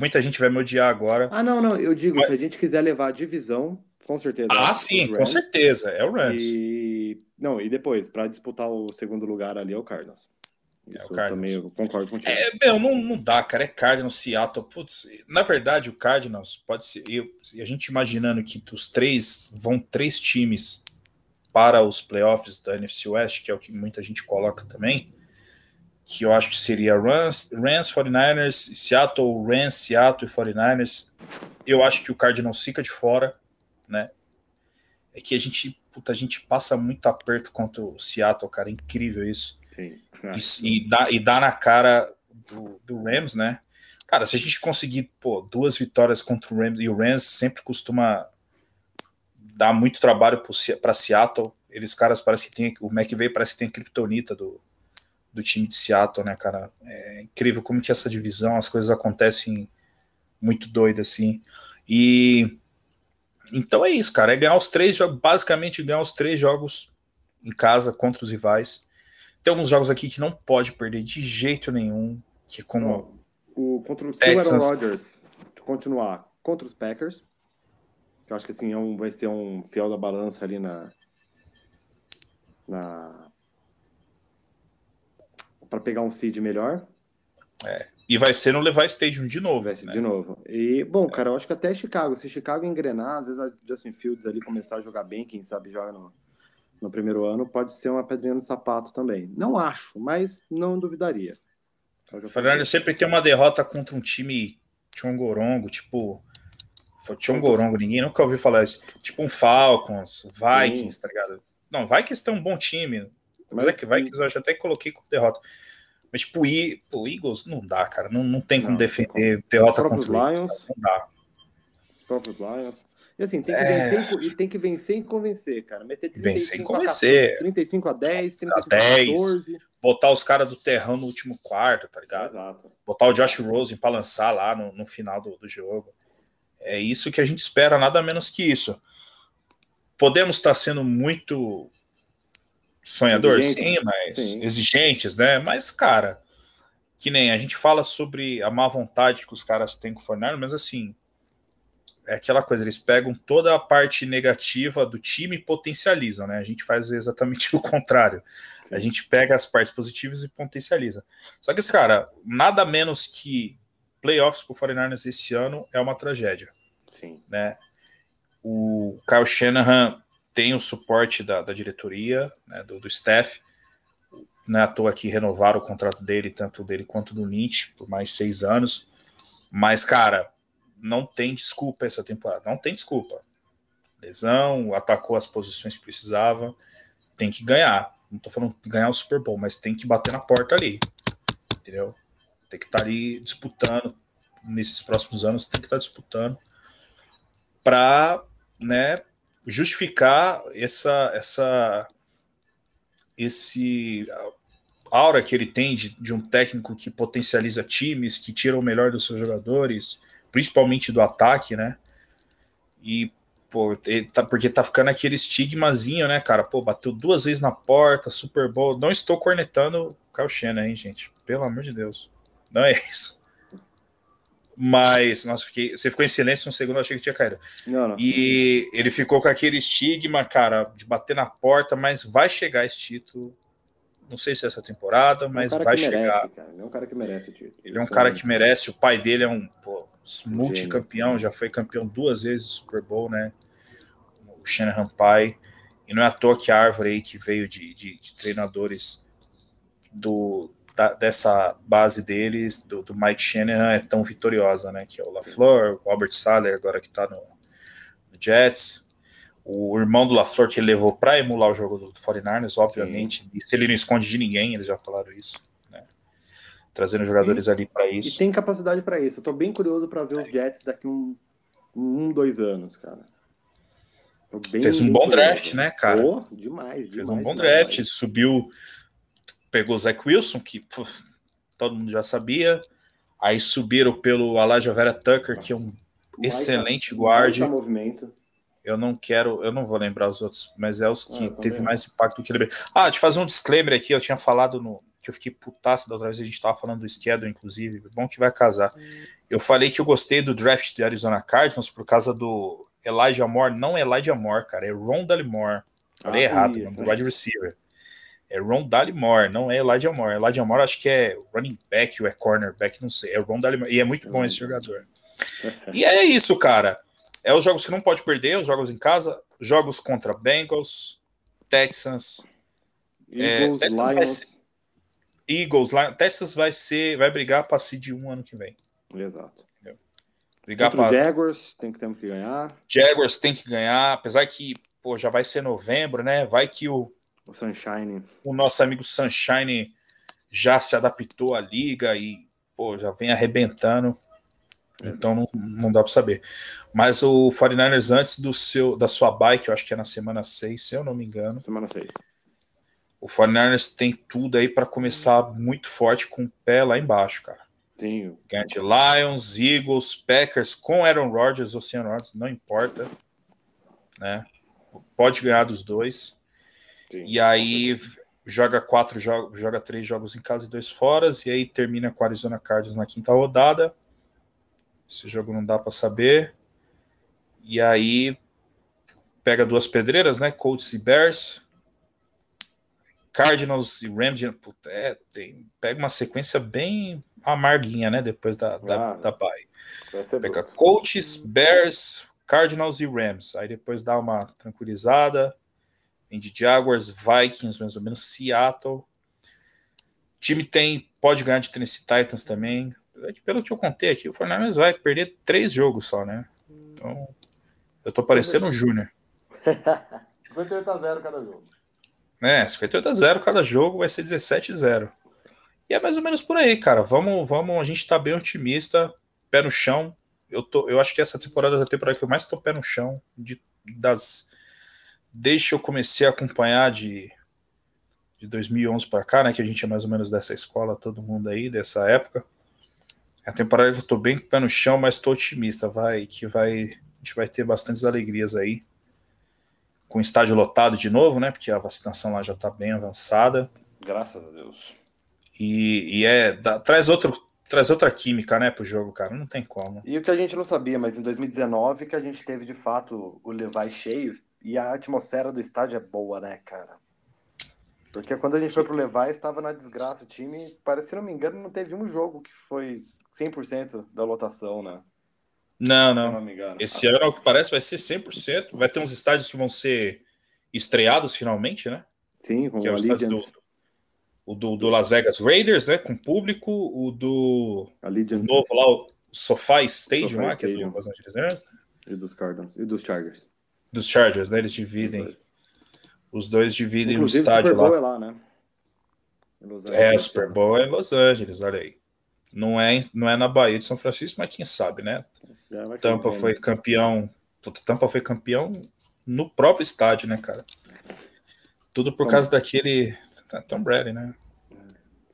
Muita gente vai me odiar agora. Ah, não, não. Eu digo, Mas- se a gente quiser levar a divisão, com certeza. Ah, sim, com certeza. É o Rams. E não, e depois, para disputar o segundo lugar ali é o Cardinals. Isso É o Cardinals. também eu concordo contigo. É, meu, não, não dá, cara. É Cardinals, Seattle. Putz, na verdade, o Cardinals pode ser. Eu, e a gente imaginando que os três vão três times para os playoffs da NFC West, que é o que muita gente coloca também. Que eu acho que seria Rams, Rams 49ers, Seattle, Rams, Seattle e 49ers. Eu acho que o Cardinals fica de fora, né? É que a gente, puta, a gente passa muito aperto contra o Seattle, cara. É incrível isso Sim. E, e, dá, e dá na cara do, do Rams, né? Cara, se a gente conseguir pô, duas vitórias contra o Rams, e o Rams sempre costuma dar muito trabalho para Seattle, eles caras parece que tem, o McVay parece que tem a criptonita do, do time de Seattle, né, cara? É incrível como que essa divisão, as coisas acontecem muito doidas assim. E então é isso, cara, é ganhar os três jogos, basicamente ganhar os três jogos em casa contra os rivais. Tem alguns jogos aqui que não pode perder de jeito nenhum, que é como Ó, o, contra o, o Texans. Rodgers continuar contra os Packers, que eu acho que assim, é um, vai ser um fiel da balança ali na. na para pegar um seed melhor, e vai ser no Levi Stadium de novo, vai ser né? de novo. E, bom, cara, eu acho que até Chicago, se Chicago engrenar, às vezes a Justin Fields ali começar a jogar bem, quem sabe joga no, no primeiro ano, pode ser uma pedrinha no sapato também. Não acho, mas não duvidaria. O Fernando sempre tem uma derrota contra um time Chongorongo, tipo. Foi Chongorongo, ninguém nunca ouviu falar isso. Tipo um Falcons, Vikings, tá ligado? Não, Vikings tem um bom time. Mas é que Vikings eu já até coloquei como derrota. Mas, tipo, o Eagles não dá, cara. Não, não tem como Não, defender derrota Os próprios contra o Eagles. Lions. cara, Não dá. Os próprios Lions. E assim, tem que, É. vencer, e- tem que vencer e convencer, cara. Meter 35 Vencer e a convencer. 14, 35 a 10, 35 A a 10. 14. Botar os caras do terrão no último quarto, tá ligado? Exato. botar o Josh Rosen para lançar lá no, no final do, do jogo. É isso que a gente espera, nada menos que isso. Podemos estar sendo muito sonhador, Exigentes. sim, mas Sim. exigentes, né? Mas, cara, que nem a gente fala sobre a má vontade que os caras têm com o Fornaro, mas assim, é aquela coisa, eles pegam toda a parte negativa do time e potencializam, né? A gente faz exatamente o contrário. A gente pega as partes positivas e potencializa. Só que, esse cara, nada menos que playoffs pro 49ers esse ano é uma tragédia, Sim. né? O Kyle Shanahan tem o suporte da, da diretoria, né, do, do staff. Não é à toa que renovaram o contrato dele, tanto dele quanto do Lynch, por mais seis anos. Mas, cara, não tem desculpa essa temporada. Não tem desculpa. Lesão, atacou as posições que precisava. Tem que ganhar. Não tô falando de ganhar o Super Bowl, mas tem que bater na porta ali. Entendeu? Tem que estar ali disputando. Nesses próximos anos, tem que estar disputando. Para né, justificar essa, essa esse aura que ele tem de, de um técnico que potencializa times, que tira o melhor dos seus jogadores, principalmente do ataque, né? E pô, tá, porque tá ficando aquele estigmazinho, né, cara? Pô, bateu duas vezes na porta, Super Bowl. Não estou cornetando o Kyle Shannon, hein, gente? Pelo amor de Deus. Não é isso. Mas, nossa, fiquei, você ficou em silêncio um segundo, eu achei que tinha caído. Não, não. E ele ficou com aquele estigma, cara, de bater na porta, mas vai chegar esse título. Não sei se é essa temporada, mas é um vai merece, chegar. Cara. Ele é um cara que merece o título. Ele é um cara que merece. O pai dele é um pô, multicampeão, já foi campeão duas vezes do Super Bowl, né? O Shanahan pai. E não é à toa que a árvore aí que veio de, de, de treinadores do, da, dessa base deles, do, do, Mike Shanahan, é tão vitoriosa, né? Que é o LaFleur, o Robert Sala, agora que tá no, no, Jets. O irmão do LaFleur que ele levou para emular o jogo do, do 49ers, obviamente. Sim. E se ele não esconde de ninguém, eles já falaram isso. Né? Trazendo jogadores ali para isso. E tem capacidade para isso. Eu tô bem curioso para ver os Jets daqui um, um, dois anos, cara. Fez um bom draft, né, cara? Oh, demais, Fez demais, um bom demais. draft, subiu pegou o Zach Wilson, que puf, todo mundo já sabia. Aí subiram pelo Elijah Vera Tucker, que é um excelente guarde. movimento. Eu não quero, eu não vou lembrar os outros, mas é os que ah, teve mais impacto do que ele. Ah, de fazer um disclaimer aqui, eu tinha falado no que eu fiquei putaço da outra vez, a gente tava falando do schedule, inclusive, bom que vai casar. Eu falei que eu gostei do draft de Arizona Cardinals por causa do Elijah Moore, não é Elijah Moore, cara, é Rondale Moore. Falei ah, errado, isso, do wide receiver. É Ron Moore, não é Elijah Moore. Elijah Moore acho que é running back ou é cornerback, não sei. É Ron Moore. E é muito bom esse jogador. E é isso, cara. É os jogos que não pode perder, os jogos em casa, jogos contra Bengals, Texans, Eagles, é, Texas Lions. Ser, Eagles, Lions, Texas vai ser, vai brigar para seed 1 ano que vem. Exato. Entendeu? Brigar para Jaguars, tem que ter que ganhar. Jaguars tem que ganhar, apesar que, pô, já vai ser novembro, né? Vai que o o Sunshine. O nosso amigo Sunshine já se adaptou à liga e pô, já vem arrebentando. Então não, não dá para saber. Mas o 49ers, antes do seu, da sua bike, eu acho que é na semana 6, se eu não me engano. Semana 6. O 49ers tem tudo aí para começar muito forte com o pé lá embaixo, cara. Sim. Ganha de Lions, Eagles, Packers, com Aaron Rodgers ou sem Rodgers, não importa. Né? Pode ganhar dos dois. Sim. E aí joga quatro jogos, joga três jogos em casa e dois fora, e aí termina com a Arizona Cardinals na quinta rodada. Esse jogo não dá para saber. E aí pega duas pedreiras, né? Colts e Bears. Cardinals e Rams, puta, é, tem, pega uma sequência bem amarguinha, né? Depois da, da, Ah, da bye. Pega bruto. Colts, Bears, Cardinals e Rams. Aí depois dá uma tranquilizada. De Jaguars, Vikings, mais ou menos, Seattle. O time tem, pode ganhar de Tennessee Titans também. Pelo que eu contei aqui, o Fernandes vai perder três jogos só, né? Então, eu tô parecendo um Júnior. 58 a 0 cada jogo. É, 58 a 0 cada jogo vai ser 17 a 0. E é mais ou menos por aí, cara. Vamos, vamos, a gente tá bem otimista, pé no chão. Eu, tô, eu acho que essa temporada é a temporada que eu mais tô pé no chão de, das desde que eu comecei a acompanhar de de 2011 para cá, né, que a gente é mais ou menos dessa escola, todo mundo aí dessa época. É a temporada que eu tô bem com o pé no chão, mas tô otimista, vai que vai a gente vai ter bastantes alegrias aí. Com o estádio lotado de novo, né? Porque a vacinação lá já tá bem avançada. Graças a Deus. E, e é. dá- traz, outro, traz outra química, né, pro jogo, cara. Não tem como. E o que a gente não sabia, mas em 2019 que a gente teve de fato o Levi cheio e a atmosfera do estádio é boa, né, cara? Porque quando a gente foi pro Levi, estava na desgraça o time. Parece, se não me engano, não teve um jogo que foi 100% da lotação, né? Não, não. não me engano. Esse ano, ao que parece, vai ser 100%. Vai ter uns estádios que vão ser estreados finalmente, né? Sim, com Que é o estádio do, o do, do Las Vegas Raiders, né? Com público. O do Allegiant novo lá, o SoFi Stadium, SoFi lá, que é Stadium. do Los Angeles Rams. e dos Cardinals e dos Chargers. Dos Chargers, né? Eles dividem. Os dois dividem Inclusive, o estádio Super Bowl lá. é lá, né? É, o Super Bowl é em Los Angeles, olha aí. Não é, não é na Bahia de São Francisco, mas quem sabe, né? Tampa foi campeão. Puta, Tampa foi campeão no próprio estádio, né, cara? Tudo por Tom- causa daquele. Tom Brady, né?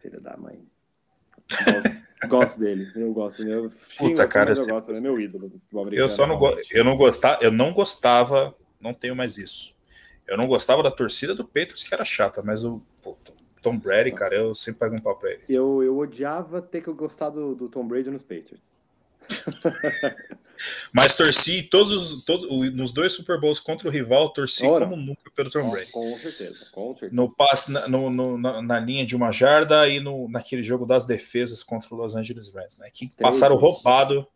Filho da mãe. Gosto dele, eu gosto. Eu Puta, assim, cara, eu eu gosto, ele é meu ídolo Eu só não, go eu não gostava, eu não gostava, não tenho mais isso. Eu não gostava da torcida do Patriots, que era chata, mas o Tom Brady, cara, eu sempre pago um pau pra ele. Eu, eu odiava ter que gostar do, do Tom Brady nos Patriots. Mas torci todos, os- todos nos dois Super Bowls contra o rival, torci Ora. como nunca pelo Tom Brady. com certeza, com certeza. No passe na, no- no- na, na linha de uma jarda e no, naquele jogo das defesas contra o Los Angeles Rams, né? Que passaram vezes. roubado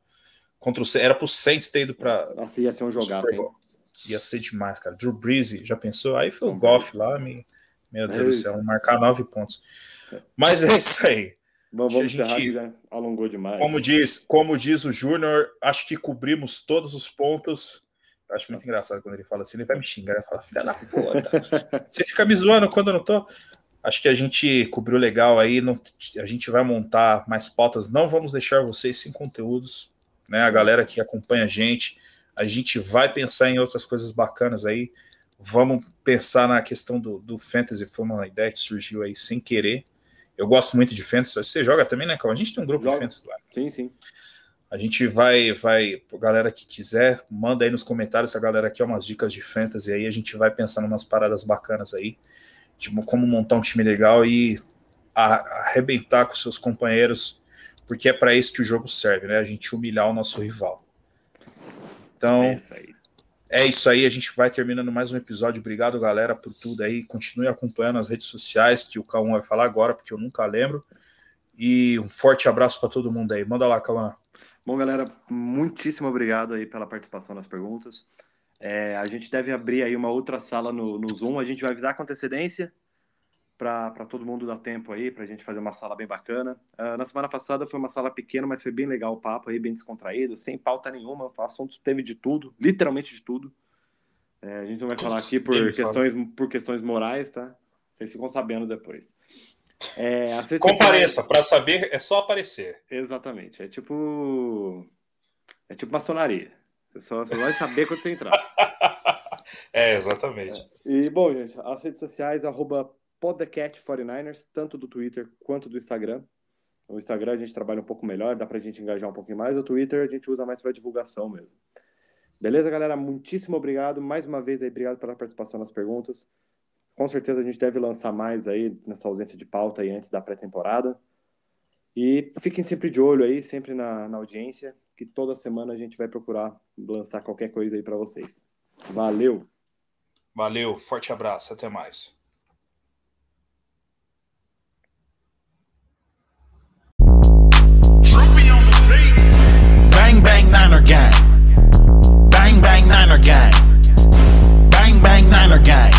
contra o era pro Saints ter ido pra Nossa, ia ser um jogaço, hein? Ia ser demais, cara. Drew Brees, já pensou? Aí foi o Goff lá, me, meu Deus do céu, marcar nove pontos. Mas é isso aí. Vamos, vamos A gente- já alongou demais. Como diz, como diz o Júnior, acho que cobrimos todos os pontos. Acho muito engraçado quando ele fala assim, ele vai me xingar, ele fala, filha da puta, você fica me zoando quando eu não tô. Acho que a gente cobriu legal aí, não- a gente vai montar mais pautas, não vamos deixar vocês sem conteúdos, né? A galera que acompanha a gente, a gente vai pensar em outras coisas bacanas aí. Vamos pensar na questão do, do fantasy, foi uma ideia que surgiu aí sem querer. Eu gosto muito de fantasy. Você joga também, né, Cal? A gente tem um grupo de fantasy lá. Sim, sim. A gente vai, vai, galera que quiser, manda aí nos comentários se a galera quer umas dicas de fantasy aí, a gente vai pensando umas paradas bacanas aí, tipo como montar um time legal e arrebentar com seus companheiros, porque é para isso que o jogo serve, né? A gente humilhar o nosso rival. Então, É isso aí. É isso aí, a gente vai terminando mais um episódio. Obrigado, galera, por tudo aí. Continue acompanhando as redes sociais, que o Cauã vai falar agora, porque eu nunca lembro. E um forte abraço para todo mundo aí. Manda lá, Cauã. Bom, galera, muitíssimo obrigado aí pela participação nas perguntas. É, a gente deve abrir aí uma outra sala no, no Zoom. A gente vai avisar com antecedência para todo mundo dar tempo aí, para a gente fazer uma sala bem bacana. Ah, na semana passada foi uma sala pequena, mas foi bem legal o papo aí, bem descontraído, sem pauta nenhuma. O assunto teve de tudo, literalmente de tudo. É, a gente não vai falar aqui por Ele fala. questões, por questões morais, tá? Vocês ficam sabendo depois. É, Compareça, para saber é só aparecer. Exatamente. É tipo. É tipo maçonaria. Você só, só vai saber quando você entrar. É, exatamente. E, bom, gente, as redes sociais, arroba podcat49ers, tanto do Twitter quanto do Instagram. O Instagram a gente trabalha um pouco melhor, dá pra gente engajar um pouquinho mais. O Twitter a gente usa mais para divulgação mesmo. Beleza, galera? Muitíssimo obrigado. Mais uma vez aí, obrigado pela participação nas perguntas. Com certeza a gente deve lançar mais aí nessa ausência de pauta aí antes da pré-temporada. E fiquem sempre de olho aí, sempre na, na audiência, que toda semana a gente vai procurar lançar qualquer coisa aí para vocês. Valeu! Valeu, forte abraço, até mais. Niner Gang. Bang, bang, Niner Gang. Bang, bang, Niner Gang.